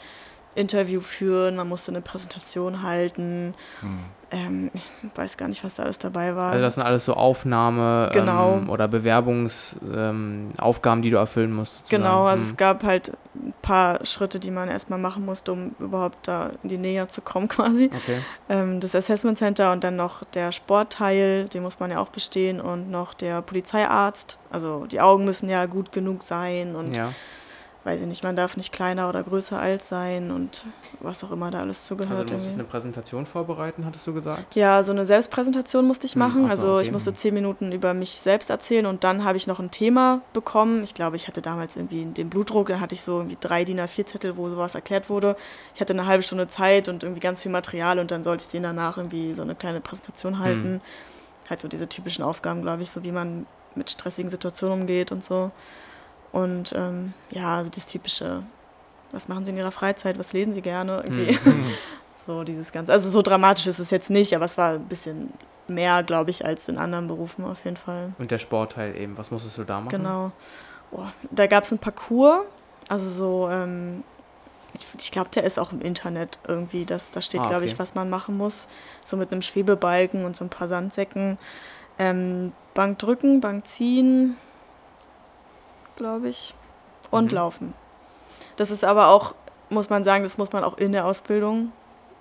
Interview führen, man musste eine Präsentation halten. Hm. Ähm, ich weiß gar nicht, was da alles dabei war. Also das sind alles so Aufnahme genau. ähm, oder Bewerbungsaufgaben, ähm, die du erfüllen musst. Sozusagen. Genau, also hm. es gab halt ein paar Schritte, die man erstmal machen musste, um überhaupt da in die Nähe zu kommen quasi. Okay. Ähm, das Assessment Center und dann noch der Sportteil, den muss man ja auch bestehen und noch der Polizeiarzt. Also die Augen müssen ja gut genug sein und ja weiß ich nicht, man darf nicht kleiner oder größer als sein und was auch immer da alles zugehört. Also du musstest eine Präsentation vorbereiten, hattest du gesagt? Ja, so eine Selbstpräsentation musste ich hm, machen. Hm, so, also okay. ich musste zehn Minuten über mich selbst erzählen und dann habe ich noch ein Thema bekommen. Ich glaube, ich hatte damals irgendwie den Blutdruck, dann hatte ich so irgendwie drei DIN A4-Zettel, wo sowas erklärt wurde. Ich hatte eine halbe Stunde Zeit und irgendwie ganz viel Material und dann sollte ich denen danach irgendwie so eine kleine Präsentation halten. Hm. Halt so diese typischen Aufgaben, glaube ich, so wie man mit stressigen Situationen umgeht und so. Und ähm, ja, also das typische, was machen Sie in Ihrer Freizeit, was lesen Sie gerne? Irgendwie. Mhm. so dieses Ganze. Also so dramatisch ist es jetzt nicht, aber es war ein bisschen mehr, glaube ich, als in anderen Berufen auf jeden Fall. Und der Sportteil eben, was musstest du da machen? Genau. Oh, da gab es einen Parcours, also so, ähm, ich, ich glaube, der ist auch im Internet irgendwie, das, da steht, ah, okay. glaube ich, was man machen muss. So mit einem Schwebebalken und so ein paar Sandsäcken. Ähm, Bank drücken, Bank ziehen, glaube ich, und mhm. Laufen. Das ist aber auch, muss man sagen, das muss man auch in der Ausbildung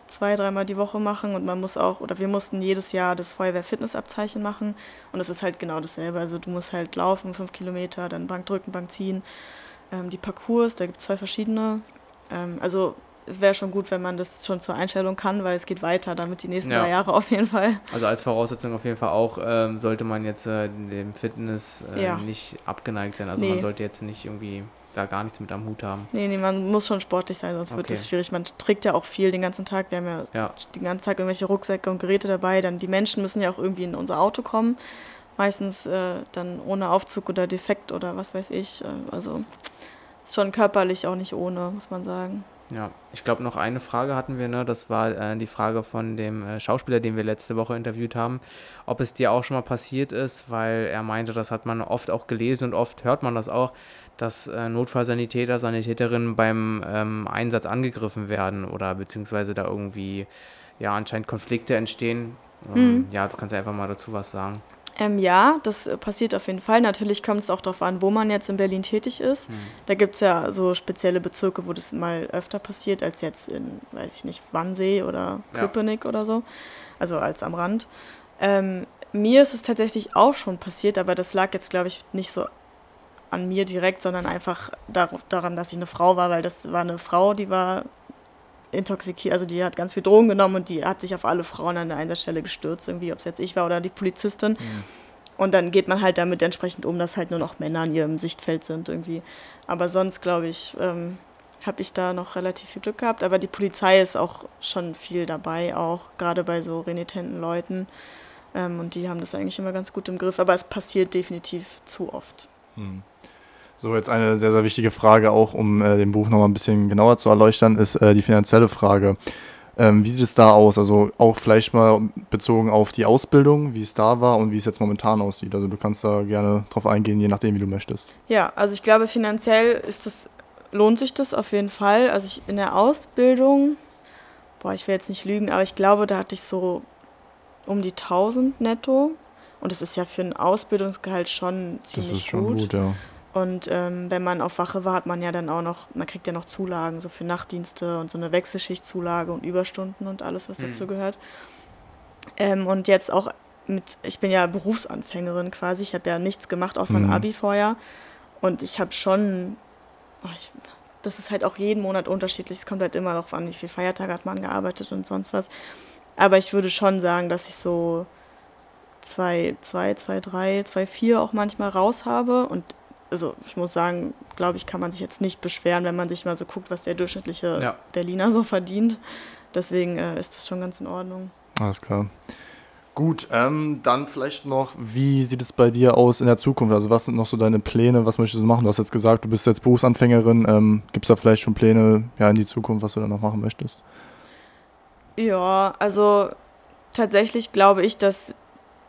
zwei, dreimal die Woche machen und man muss auch, oder wir mussten jedes Jahr das Feuerwehr-Fitnessabzeichen machen und das ist halt genau dasselbe. Also du musst halt laufen, fünf Kilometer, dann Bank drücken, Bank ziehen. Ähm, die Parcours, da gibt es zwei verschiedene. Ähm, also es wäre schon gut, wenn man das schon zur Einstellung kann, weil es geht weiter, damit die nächsten ja. drei Jahre auf jeden Fall. Also als Voraussetzung auf jeden Fall auch, ähm, sollte man jetzt äh, dem Fitness äh, ja. nicht abgeneigt sein. Also nee. man sollte jetzt nicht irgendwie da gar nichts mit am Hut haben. Nee, nee, man muss schon sportlich sein, sonst okay. wird es schwierig. Man trägt ja auch viel den ganzen Tag. Wir haben ja, ja, den ganzen Tag irgendwelche Rucksäcke und Geräte dabei. Dann die Menschen müssen ja auch irgendwie in unser Auto kommen. Meistens äh, dann ohne Aufzug oder defekt oder was weiß ich. Äh, also ist schon körperlich auch nicht ohne, muss man sagen. Ja, ich glaube, noch eine Frage hatten wir, ne? Das war äh, die Frage von dem äh, Schauspieler, den wir letzte Woche interviewt haben, ob es dir auch schon mal passiert ist, weil er meinte, das hat man oft auch gelesen und oft hört man das auch, dass äh, Notfallsanitäter, Sanitäterinnen beim ähm, Einsatz angegriffen werden oder beziehungsweise da irgendwie ja anscheinend Konflikte entstehen. Ähm, mhm. Ja, du kannst ja einfach mal dazu was sagen. Ähm, ja, das äh, passiert auf jeden Fall. Natürlich kommt es auch darauf an, wo man jetzt in Berlin tätig ist. Mhm. Da gibt es ja so spezielle Bezirke, wo das mal öfter passiert, als jetzt in, weiß ich nicht, Wannsee oder Köpenick ja. oder so. Also als am Rand. Ähm, mir ist es tatsächlich auch schon passiert, aber das lag jetzt, glaube ich, nicht so an mir direkt, sondern einfach daran, dass ich eine Frau war, weil das war eine Frau, die war intoxikiert, also die hat ganz viel Drogen genommen und die hat sich auf alle Frauen an der Einsatzstelle gestürzt, irgendwie, ob es jetzt ich war oder die Polizistin. Mhm. Und dann geht man halt damit entsprechend um, dass halt nur noch Männer in ihrem Sichtfeld sind irgendwie. Aber sonst, glaube ich, ähm, habe ich da noch relativ viel Glück gehabt. Aber die Polizei ist auch schon viel dabei, auch gerade bei so renitenten Leuten. Ähm, und die haben das eigentlich immer ganz gut im Griff. Aber es passiert definitiv zu oft. Mhm. So, jetzt eine sehr, sehr wichtige Frage auch, um äh, den Buch nochmal ein bisschen genauer zu erleuchten, ist äh, die finanzielle Frage. Ähm, wie sieht es da aus? Also auch vielleicht mal bezogen auf die Ausbildung, wie es da war und wie es jetzt momentan aussieht. Also du kannst da gerne drauf eingehen, je nachdem, wie du möchtest. Ja, also ich glaube, finanziell ist das, lohnt sich das auf jeden Fall. Also ich in der Ausbildung, boah, ich will jetzt nicht lügen, aber ich glaube, da hatte ich so um die 1000 netto. Und das ist ja für ein Ausbildungsgehalt schon ziemlich das ist schon gut. gut ja. Und ähm, wenn man auf Wache war, hat man ja dann auch noch, man kriegt ja noch Zulagen, so für Nachtdienste und so eine Wechselschichtzulage und Überstunden und alles, was mhm. dazu gehört. Ähm, und jetzt auch mit, ich bin ja Berufsanfängerin quasi, ich habe ja nichts gemacht außer mhm. ein Abi vorher. Und ich habe schon, oh, ich, das ist halt auch jeden Monat unterschiedlich, es kommt halt immer darauf an, wie viel Feiertage hat man gearbeitet und sonst was. Aber ich würde schon sagen, dass ich so zwei, zwei, zwei, drei, zwei, vier auch manchmal raus habe und also ich muss sagen, glaube ich, kann man sich jetzt nicht beschweren, wenn man sich mal so guckt, was der durchschnittliche ja. Berliner so verdient. Deswegen äh, ist das schon ganz in Ordnung. Alles klar. Gut, ähm, dann vielleicht noch, wie sieht es bei dir aus in der Zukunft? Also was sind noch so deine Pläne? Was möchtest du machen? Du hast jetzt gesagt, du bist jetzt Berufsanfängerin. Ähm, Gibt es da vielleicht schon Pläne ja, in die Zukunft, was du da noch machen möchtest? Ja, also tatsächlich glaube ich, dass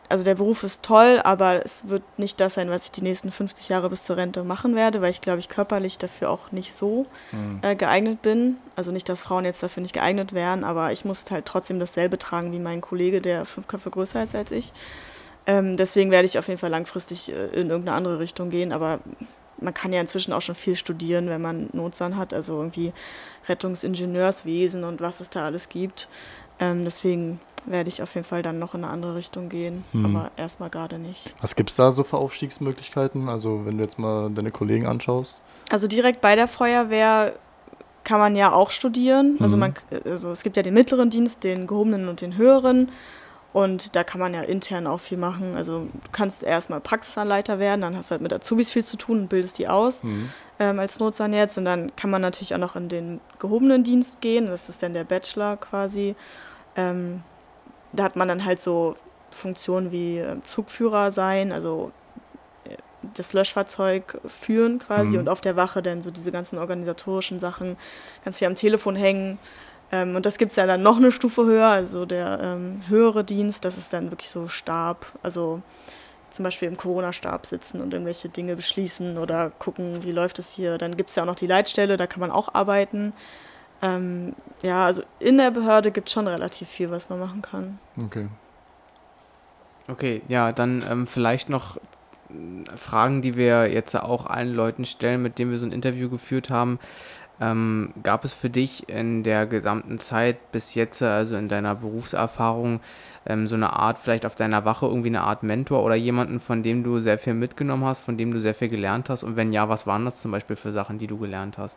also der Beruf ist toll, aber es wird nicht das sein, was ich die nächsten 50 Jahre bis zur Rente machen werde, weil ich glaube ich körperlich dafür auch nicht so mhm. äh, geeignet bin. Also nicht, dass Frauen jetzt dafür nicht geeignet wären, aber ich muss halt trotzdem dasselbe tragen wie mein Kollege, der fünf Köpfe größer ist als ich. Ähm, deswegen werde ich auf jeden Fall langfristig äh, in irgendeine andere Richtung gehen, aber man kann ja inzwischen auch schon viel studieren, wenn man Notsan hat, also irgendwie Rettungsingenieurswesen und was es da alles gibt. Ähm, deswegen werde ich auf jeden Fall dann noch in eine andere Richtung gehen, hm. aber erstmal gerade nicht. Was gibt es da so für Aufstiegsmöglichkeiten? Also wenn du jetzt mal deine Kollegen anschaust? Also direkt bei der Feuerwehr kann man ja auch studieren. Also, mhm. man, also es gibt ja den mittleren Dienst, den gehobenen und den höheren. Und da kann man ja intern auch viel machen. Also du kannst erstmal Praxisanleiter werden, dann hast du halt mit Azubis viel zu tun und bildest die aus mhm. ähm, als Notsan jetzt. Und dann kann man natürlich auch noch in den gehobenen Dienst gehen. Das ist dann der Bachelor quasi. Ähm, da hat man dann halt so Funktionen wie ähm, Zugführer sein, also äh, das Löschfahrzeug führen quasi mhm. und auf der Wache dann so diese ganzen organisatorischen Sachen, ganz viel am Telefon hängen. Ähm, und das gibt es ja dann noch eine Stufe höher, also der ähm, höhere Dienst, das ist dann wirklich so Stab, also zum Beispiel im Corona-Stab sitzen und irgendwelche Dinge beschließen oder gucken, wie läuft es hier. Dann gibt es ja auch noch die Leitstelle, da kann man auch arbeiten. Ähm, ja, also in der Behörde gibt es schon relativ viel, was man machen kann. Okay. Okay, ja, dann ähm, vielleicht noch äh, Fragen, die wir jetzt auch allen Leuten stellen, mit denen wir so ein Interview geführt haben. Ähm, gab es für dich in der gesamten Zeit bis jetzt, also in deiner Berufserfahrung, ähm, so eine Art, vielleicht auf deiner Wache irgendwie eine Art Mentor oder jemanden, von dem du sehr viel mitgenommen hast, von dem du sehr viel gelernt hast? Und wenn ja, was waren das zum Beispiel für Sachen, die du gelernt hast?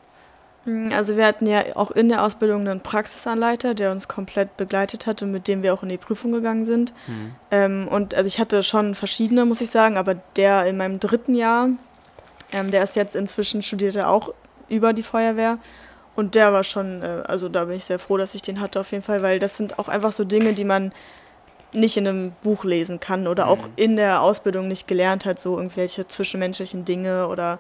Mm, also wir hatten ja auch in der Ausbildung einen Praxisanleiter, der uns komplett begleitet hat und mit dem wir auch in die Prüfung gegangen sind. Mhm. Ähm, und also ich hatte schon verschiedene, muss ich sagen, aber der in meinem dritten Jahr, ähm, der ist jetzt inzwischen studiert er auch über die Feuerwehr. Und der war schon, äh, also da bin ich sehr froh, dass ich den hatte auf jeden Fall, weil das sind auch einfach so Dinge, die man nicht in einem Buch lesen kann oder auch mhm. in der Ausbildung nicht gelernt hat, so irgendwelche zwischenmenschlichen Dinge oder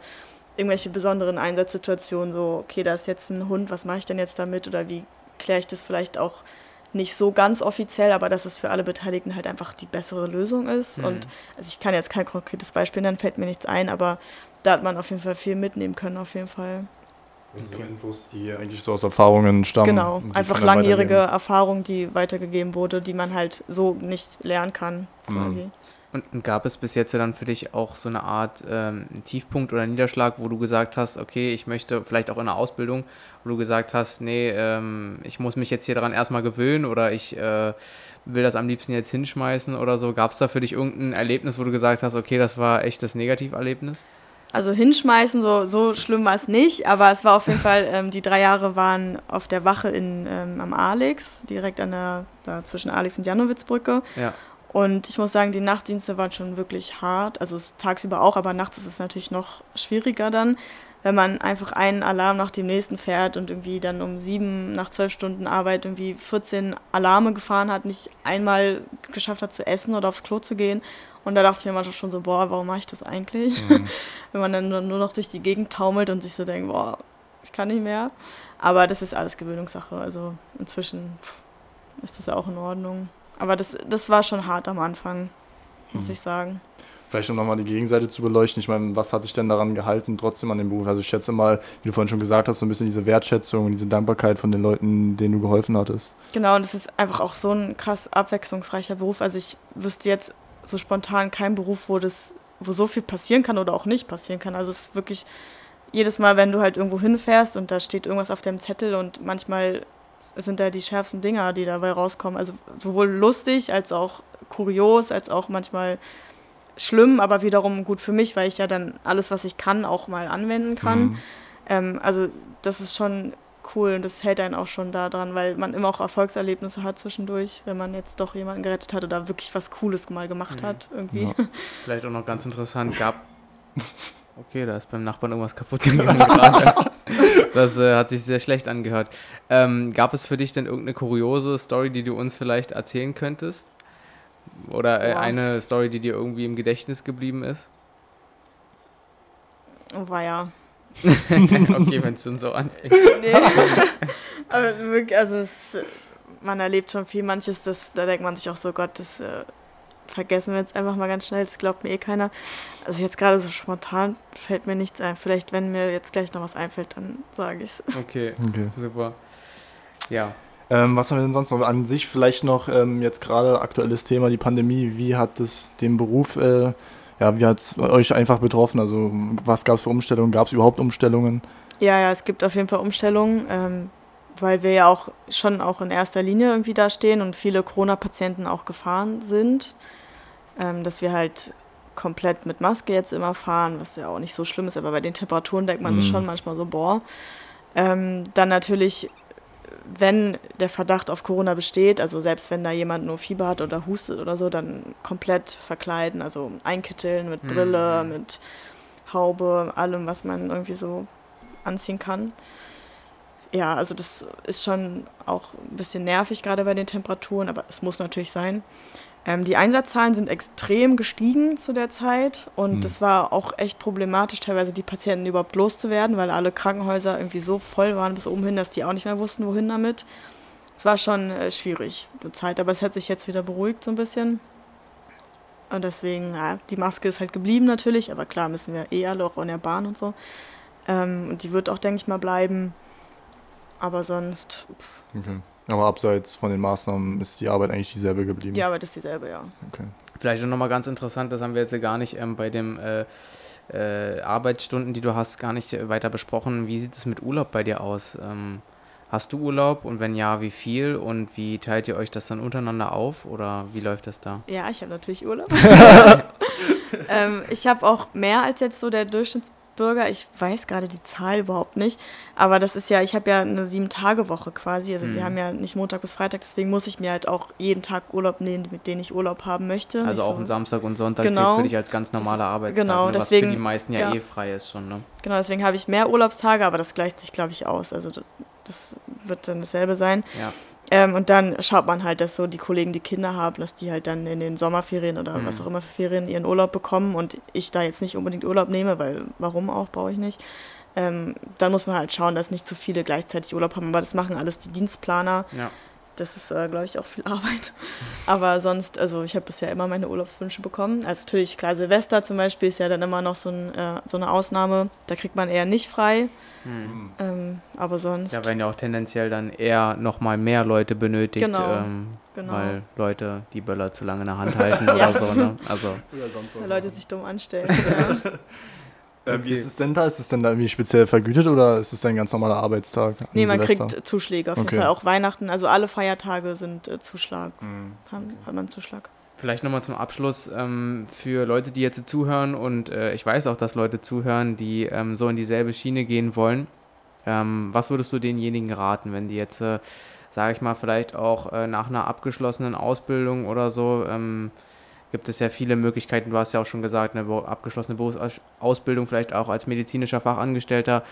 irgendwelche besonderen Einsatzsituationen, so, okay, da ist jetzt ein Hund, was mache ich denn jetzt damit oder wie kläre ich das vielleicht auch nicht so ganz offiziell, aber dass es für alle Beteiligten halt einfach die bessere Lösung ist. Mhm. Und also ich kann jetzt kein konkretes Beispiel nennen, fällt mir nichts ein, aber da hat man auf jeden Fall viel mitnehmen können, auf jeden Fall. Also okay. Infos, die eigentlich so aus Erfahrungen stammen. Genau, einfach langjährige Erfahrung, die weitergegeben wurde, die man halt so nicht lernen kann, mhm. quasi. Mhm. Und, gab es bis jetzt dann für dich auch so eine Art ähm, Tiefpunkt oder Niederschlag, wo du gesagt hast, okay, ich möchte vielleicht auch in der Ausbildung, wo du gesagt hast, nee, ähm, ich muss mich jetzt hier daran erstmal gewöhnen oder ich äh, will das am liebsten jetzt hinschmeißen oder so. Gab es da für dich irgendein Erlebnis, wo du gesagt hast, okay, das war echt das Negativerlebnis? Also hinschmeißen, so, so schlimm war es nicht, aber es war auf jeden Fall, ähm, die drei Jahre waren auf der Wache in, ähm, am Alex, direkt an der, da zwischen Alex und Janowitzbrücke. Ja. Und ich muss sagen, die Nachtdienste waren schon wirklich hart, also tagsüber auch, aber nachts ist es natürlich noch schwieriger dann, wenn man einfach einen Alarm nach dem nächsten fährt und irgendwie dann um sieben nach zwölf Stunden Arbeit irgendwie 14 Alarme gefahren hat, nicht einmal geschafft hat zu essen oder aufs Klo zu gehen und da dachte ich mir manchmal schon so, boah, warum mache ich das eigentlich? Mhm. Wenn man dann nur noch durch die Gegend taumelt und sich so denkt, boah, ich kann nicht mehr. Aber das ist alles Gewöhnungssache. Also inzwischen ist das auch in Ordnung. Aber das, das war schon hart am Anfang, muss mhm. ich sagen. Vielleicht um nochmal die Gegenseite zu beleuchten. Ich meine, was hat sich denn daran gehalten, trotzdem an dem Beruf? Also ich schätze mal, wie du vorhin schon gesagt hast, so ein bisschen diese Wertschätzung und diese Dankbarkeit von den Leuten, denen du geholfen hattest. Genau, und es ist einfach auch so ein krass abwechslungsreicher Beruf. Also ich wüsste jetzt so spontan kein Beruf, wo das, wo so viel passieren kann oder auch nicht passieren kann. Also es ist wirklich jedes Mal, wenn du halt irgendwo hinfährst und da steht irgendwas auf deinem Zettel und manchmal sind da die schärfsten Dinger, die dabei rauskommen. Also sowohl lustig als auch kurios, als auch manchmal schlimm, aber wiederum gut für mich, weil ich ja dann alles, was ich kann, auch mal anwenden kann. Mhm. Ähm, also das ist schon cool und das hält einen auch schon da dran, weil man immer auch Erfolgserlebnisse hat zwischendurch, wenn man jetzt doch jemanden gerettet hat oder wirklich was Cooles mal gemacht mhm. hat irgendwie. Ja. Vielleicht auch noch ganz interessant, gab... Okay, da ist beim Nachbarn irgendwas kaputt gegangen. Das äh, hat sich sehr schlecht angehört. Ähm, gab es für dich denn irgendeine kuriose Story, die du uns vielleicht erzählen könntest? Oder äh, eine Story, die dir irgendwie im Gedächtnis geblieben ist? Oh, war ja. okay, wenn es schon so anfängt. Nee. Aber wirklich, also es, man erlebt schon viel manches, das, da denkt man sich auch so, Gott, das äh, vergessen wir jetzt einfach mal ganz schnell, das glaubt mir eh keiner. Also jetzt gerade so spontan fällt mir nichts ein. Vielleicht, wenn mir jetzt gleich noch was einfällt, dann sage ich es. Okay, Okay. super. Ja, Ähm, was haben wir denn sonst noch? An sich vielleicht noch ähm, jetzt gerade aktuelles Thema, die Pandemie. Wie hat es den Beruf, äh, ja, wie hat es euch einfach betroffen? Also was gab es für Umstellungen? Gab es überhaupt Umstellungen? Ja, ja, es gibt auf jeden Fall Umstellungen, ähm, weil wir ja auch schon auch in erster Linie irgendwie da stehen und viele Corona-Patienten auch gefahren sind, ähm, dass wir halt komplett mit Maske jetzt immer fahren, was ja auch nicht so schlimm ist, aber bei den Temperaturen denkt man sich Mhm. schon manchmal so, boah. Ähm, dann natürlich, wenn der Verdacht auf Corona besteht, also selbst wenn da jemand nur Fieber hat oder hustet oder so, dann komplett verkleiden, also einkitteln mit Brille, Mhm. mit Haube, allem, was man irgendwie so anziehen kann. Ja, also das ist schon auch ein bisschen nervig, gerade bei den Temperaturen, aber es muss natürlich sein. Ähm, die Einsatzzahlen sind extrem gestiegen zu der Zeit und Mhm. es war auch echt problematisch, teilweise die Patienten überhaupt loszuwerden, weil alle Krankenhäuser irgendwie so voll waren bis oben hin, dass die auch nicht mehr wussten, wohin damit. Es war schon äh, schwierig, die Zeit, aber es hat sich jetzt wieder beruhigt so ein bisschen. Und deswegen, ja, die Maske ist halt geblieben natürlich, aber klar müssen wir eh alle auch in der Bahn und so. Ähm, und die wird auch, denke ich mal, bleiben. Aber sonst, Okay. Aber abseits von den Maßnahmen ist die Arbeit eigentlich dieselbe geblieben. die Arbeit ist dieselbe, ja. Okay. vielleicht auch nochmal ganz interessant, das haben wir jetzt ja gar nicht ähm, bei den äh, äh, Arbeitsstunden, die du hast, gar nicht weiter besprochen. Wie sieht es mit Urlaub bei dir aus? Ähm, hast du Urlaub und wenn ja, wie viel und wie teilt ihr euch das dann untereinander auf oder wie läuft das da? Ja, ich habe natürlich Urlaub. ähm, ich habe auch mehr als jetzt so der Durchschnittsbürger. Ich weiß gerade die Zahl überhaupt nicht. Aber das ist ja, ich habe ja eine Sieben-Tage-Woche quasi. Also wir Mhm. haben ja nicht Montag bis Freitag, deswegen muss ich mir halt auch jeden Tag Urlaub nehmen, mit dem ich Urlaub haben möchte. Also Nicht auch so- ein Samstag und Sonntag Genau. zählt für dich als ganz normaler Arbeitstag, genau, ne, was deswegen- für die meisten ja, ja. eh frei ist schon. Ne? Genau, deswegen habe ich mehr Urlaubstage, aber das gleicht sich, glaube ich, aus. Also das wird dann dasselbe sein. Ja. Ähm, und dann schaut man halt, dass so die Kollegen, die Kinder haben, dass die halt dann in den Sommerferien oder Mhm. was auch immer für Ferien ihren Urlaub bekommen und ich da jetzt nicht unbedingt Urlaub nehme, weil warum auch, brauche ich nicht. Ähm, dann muss man halt schauen, dass nicht zu viele gleichzeitig Urlaub haben, aber das machen alles die Dienstplaner. Ja. Das ist, äh, glaube ich, auch viel Arbeit. Aber sonst, also ich habe bisher immer meine Urlaubswünsche bekommen. Also natürlich, klar, Silvester zum Beispiel ist ja dann immer noch so, ein, äh, so eine Ausnahme. Da kriegt man eher nicht frei. Hm. Ähm, aber sonst, Ja, werden ja auch tendenziell dann eher nochmal mehr Leute benötigt, Genau, ähm, genau. weil Leute die Böller zu lange in der Hand halten Ja. oder so. Ne? Also Oder sonst weil Leute sich dumm anstellen. ja. Äh, Okay. Wie ist es denn da? Ist es denn da irgendwie speziell vergütet oder ist es ein ganz normaler Arbeitstag? an Nee, man Silvester? kriegt Zuschläge auf jeden Okay. Fall. Auch Weihnachten, also alle Feiertage sind äh, Zuschlag. Mhm. Haben, hat man Zuschlag. Vielleicht nochmal zum Abschluss ähm, für Leute, die jetzt zuhören und äh, ich weiß auch, dass Leute zuhören, die ähm, so in dieselbe Schiene gehen wollen. Ähm, was würdest du denjenigen raten, wenn die jetzt, äh, sage ich mal, vielleicht auch äh, nach einer abgeschlossenen Ausbildung oder so, ähm, gibt es ja viele Möglichkeiten, du hast ja auch schon gesagt, eine abgeschlossene Berufsausbildung vielleicht auch als medizinischer Fachangestellter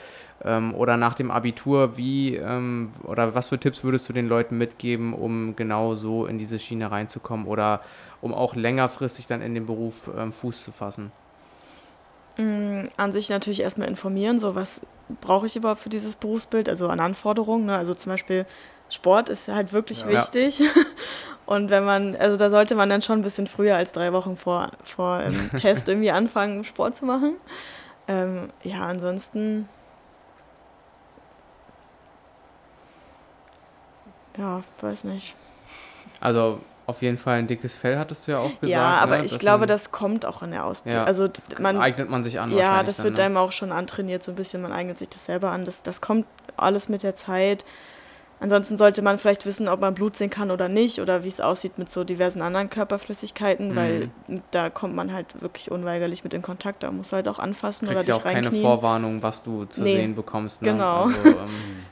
ähm, oder nach dem Abitur, wie ähm, oder was für Tipps würdest du den Leuten mitgeben, um genau so in diese Schiene reinzukommen oder um auch längerfristig dann in den Beruf ähm, Fuß zu fassen? Mm, An sich natürlich erstmal informieren, so was brauche ich überhaupt für dieses Berufsbild, also an Anforderungen. Ne? Also zum Beispiel Sport ist halt wirklich Ja. wichtig. Und wenn man, also da sollte man dann schon ein bisschen früher als drei Wochen vor, vor ähm, Test irgendwie anfangen, Sport zu machen. Ähm, ja, ansonsten. Ja, weiß nicht. Also auf jeden Fall ein dickes Fell hattest du ja auch gesagt. ja, aber ne? ich Dass glaube, man- das kommt auch in der Ausbildung. ja, also das man, eignet man sich an. ja, das dann, wird ne? einem auch schon antrainiert, so ein bisschen, man eignet sich das selber an. Das, das kommt alles mit der Zeit. Ansonsten sollte man vielleicht wissen, ob man Blut sehen kann oder nicht oder wie es aussieht mit so diversen anderen Körperflüssigkeiten, Mhm. weil da kommt man halt wirklich unweigerlich mit in Kontakt. Da musst du halt auch anfassen Du oder kriegst ja dich auch keine. Vorwarnung, was du zu Nee, sehen bekommst. Ne? genau. Also ähm,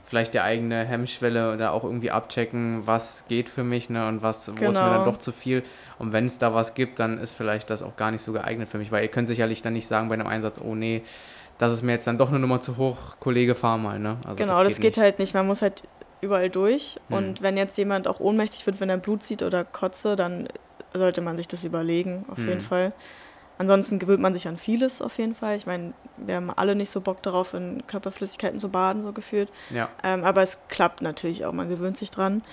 vielleicht die eigene Hemmschwelle oder auch irgendwie abchecken, was geht für mich ne? und was wo ist mir Genau. dann doch zu viel. Und wenn es da was gibt, dann ist vielleicht das auch gar nicht so geeignet für mich, weil ihr könnt sicherlich dann nicht sagen bei einem Einsatz, oh nee, das ist mir jetzt dann doch eine Nummer zu hoch, Kollege, fahr mal. Ne? Also genau, das, geht, nicht. halt nicht. Man muss halt überall durch. Hm. Und wenn jetzt jemand auch ohnmächtig wird, wenn er Blut sieht oder Kotze, dann sollte man sich das überlegen, auf Hm. jeden Fall. Ansonsten gewöhnt man sich an vieles auf jeden Fall. Ich meine, wir haben alle nicht so Bock darauf, in Körperflüssigkeiten zu baden, so gefühlt. Ja. Ähm, aber es klappt natürlich auch, man gewöhnt sich dran.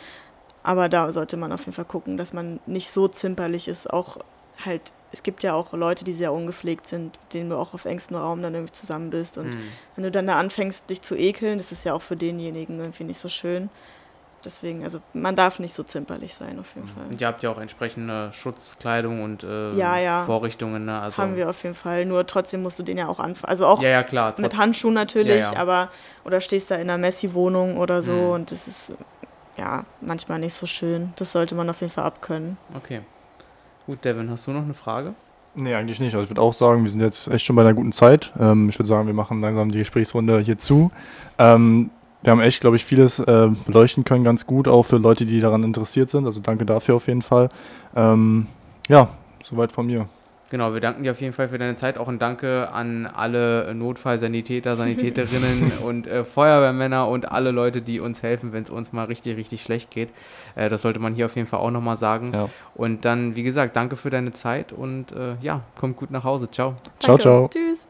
Aber da sollte man auf jeden Fall gucken, dass man nicht so zimperlich ist. Auch halt, es gibt ja auch Leute, die sehr ungepflegt sind, mit denen du auch auf engstem Raum dann irgendwie zusammen bist. Und Hm. wenn du dann da anfängst, dich zu ekeln, das ist ja auch für denjenigen irgendwie nicht so schön. Deswegen, also man darf nicht so zimperlich sein, auf jeden Fall. Und ihr habt ja auch entsprechende Schutzkleidung und äh, Ja, ja. Vorrichtungen. Ne? Also, Haben wir auf jeden Fall. Nur trotzdem musst du den ja auch anfangen. Also auch ja, klar. mit Handschuhen natürlich, aber oder stehst da in einer Messi-Wohnung oder so Mhm. und das ist ja manchmal nicht so schön. Das sollte man auf jeden Fall abkönnen. Okay. Gut, Devin, hast du noch eine Frage? Nee, eigentlich nicht. Also ich würde auch sagen, wir sind jetzt echt schon bei einer guten Zeit. Ähm, ich würde sagen, wir machen langsam die Gesprächsrunde hier zu. Ähm, wir haben echt, glaube ich, vieles äh, beleuchten können, ganz gut, auch für Leute, die daran interessiert sind. Also danke dafür auf jeden Fall. Ähm, ja, soweit von mir. Genau, wir danken dir auf jeden Fall für deine Zeit. Auch ein Danke an alle Notfallsanitäter, Sanitäterinnen und äh, Feuerwehrmänner und alle Leute, die uns helfen, wenn es uns mal richtig, richtig schlecht geht. Äh, das sollte man hier auf jeden Fall auch nochmal sagen. Ja. Und dann, wie gesagt, danke für deine Zeit und äh, ja, kommt gut nach Hause. Ciao. Ciao, Danke. ciao. Tschüss.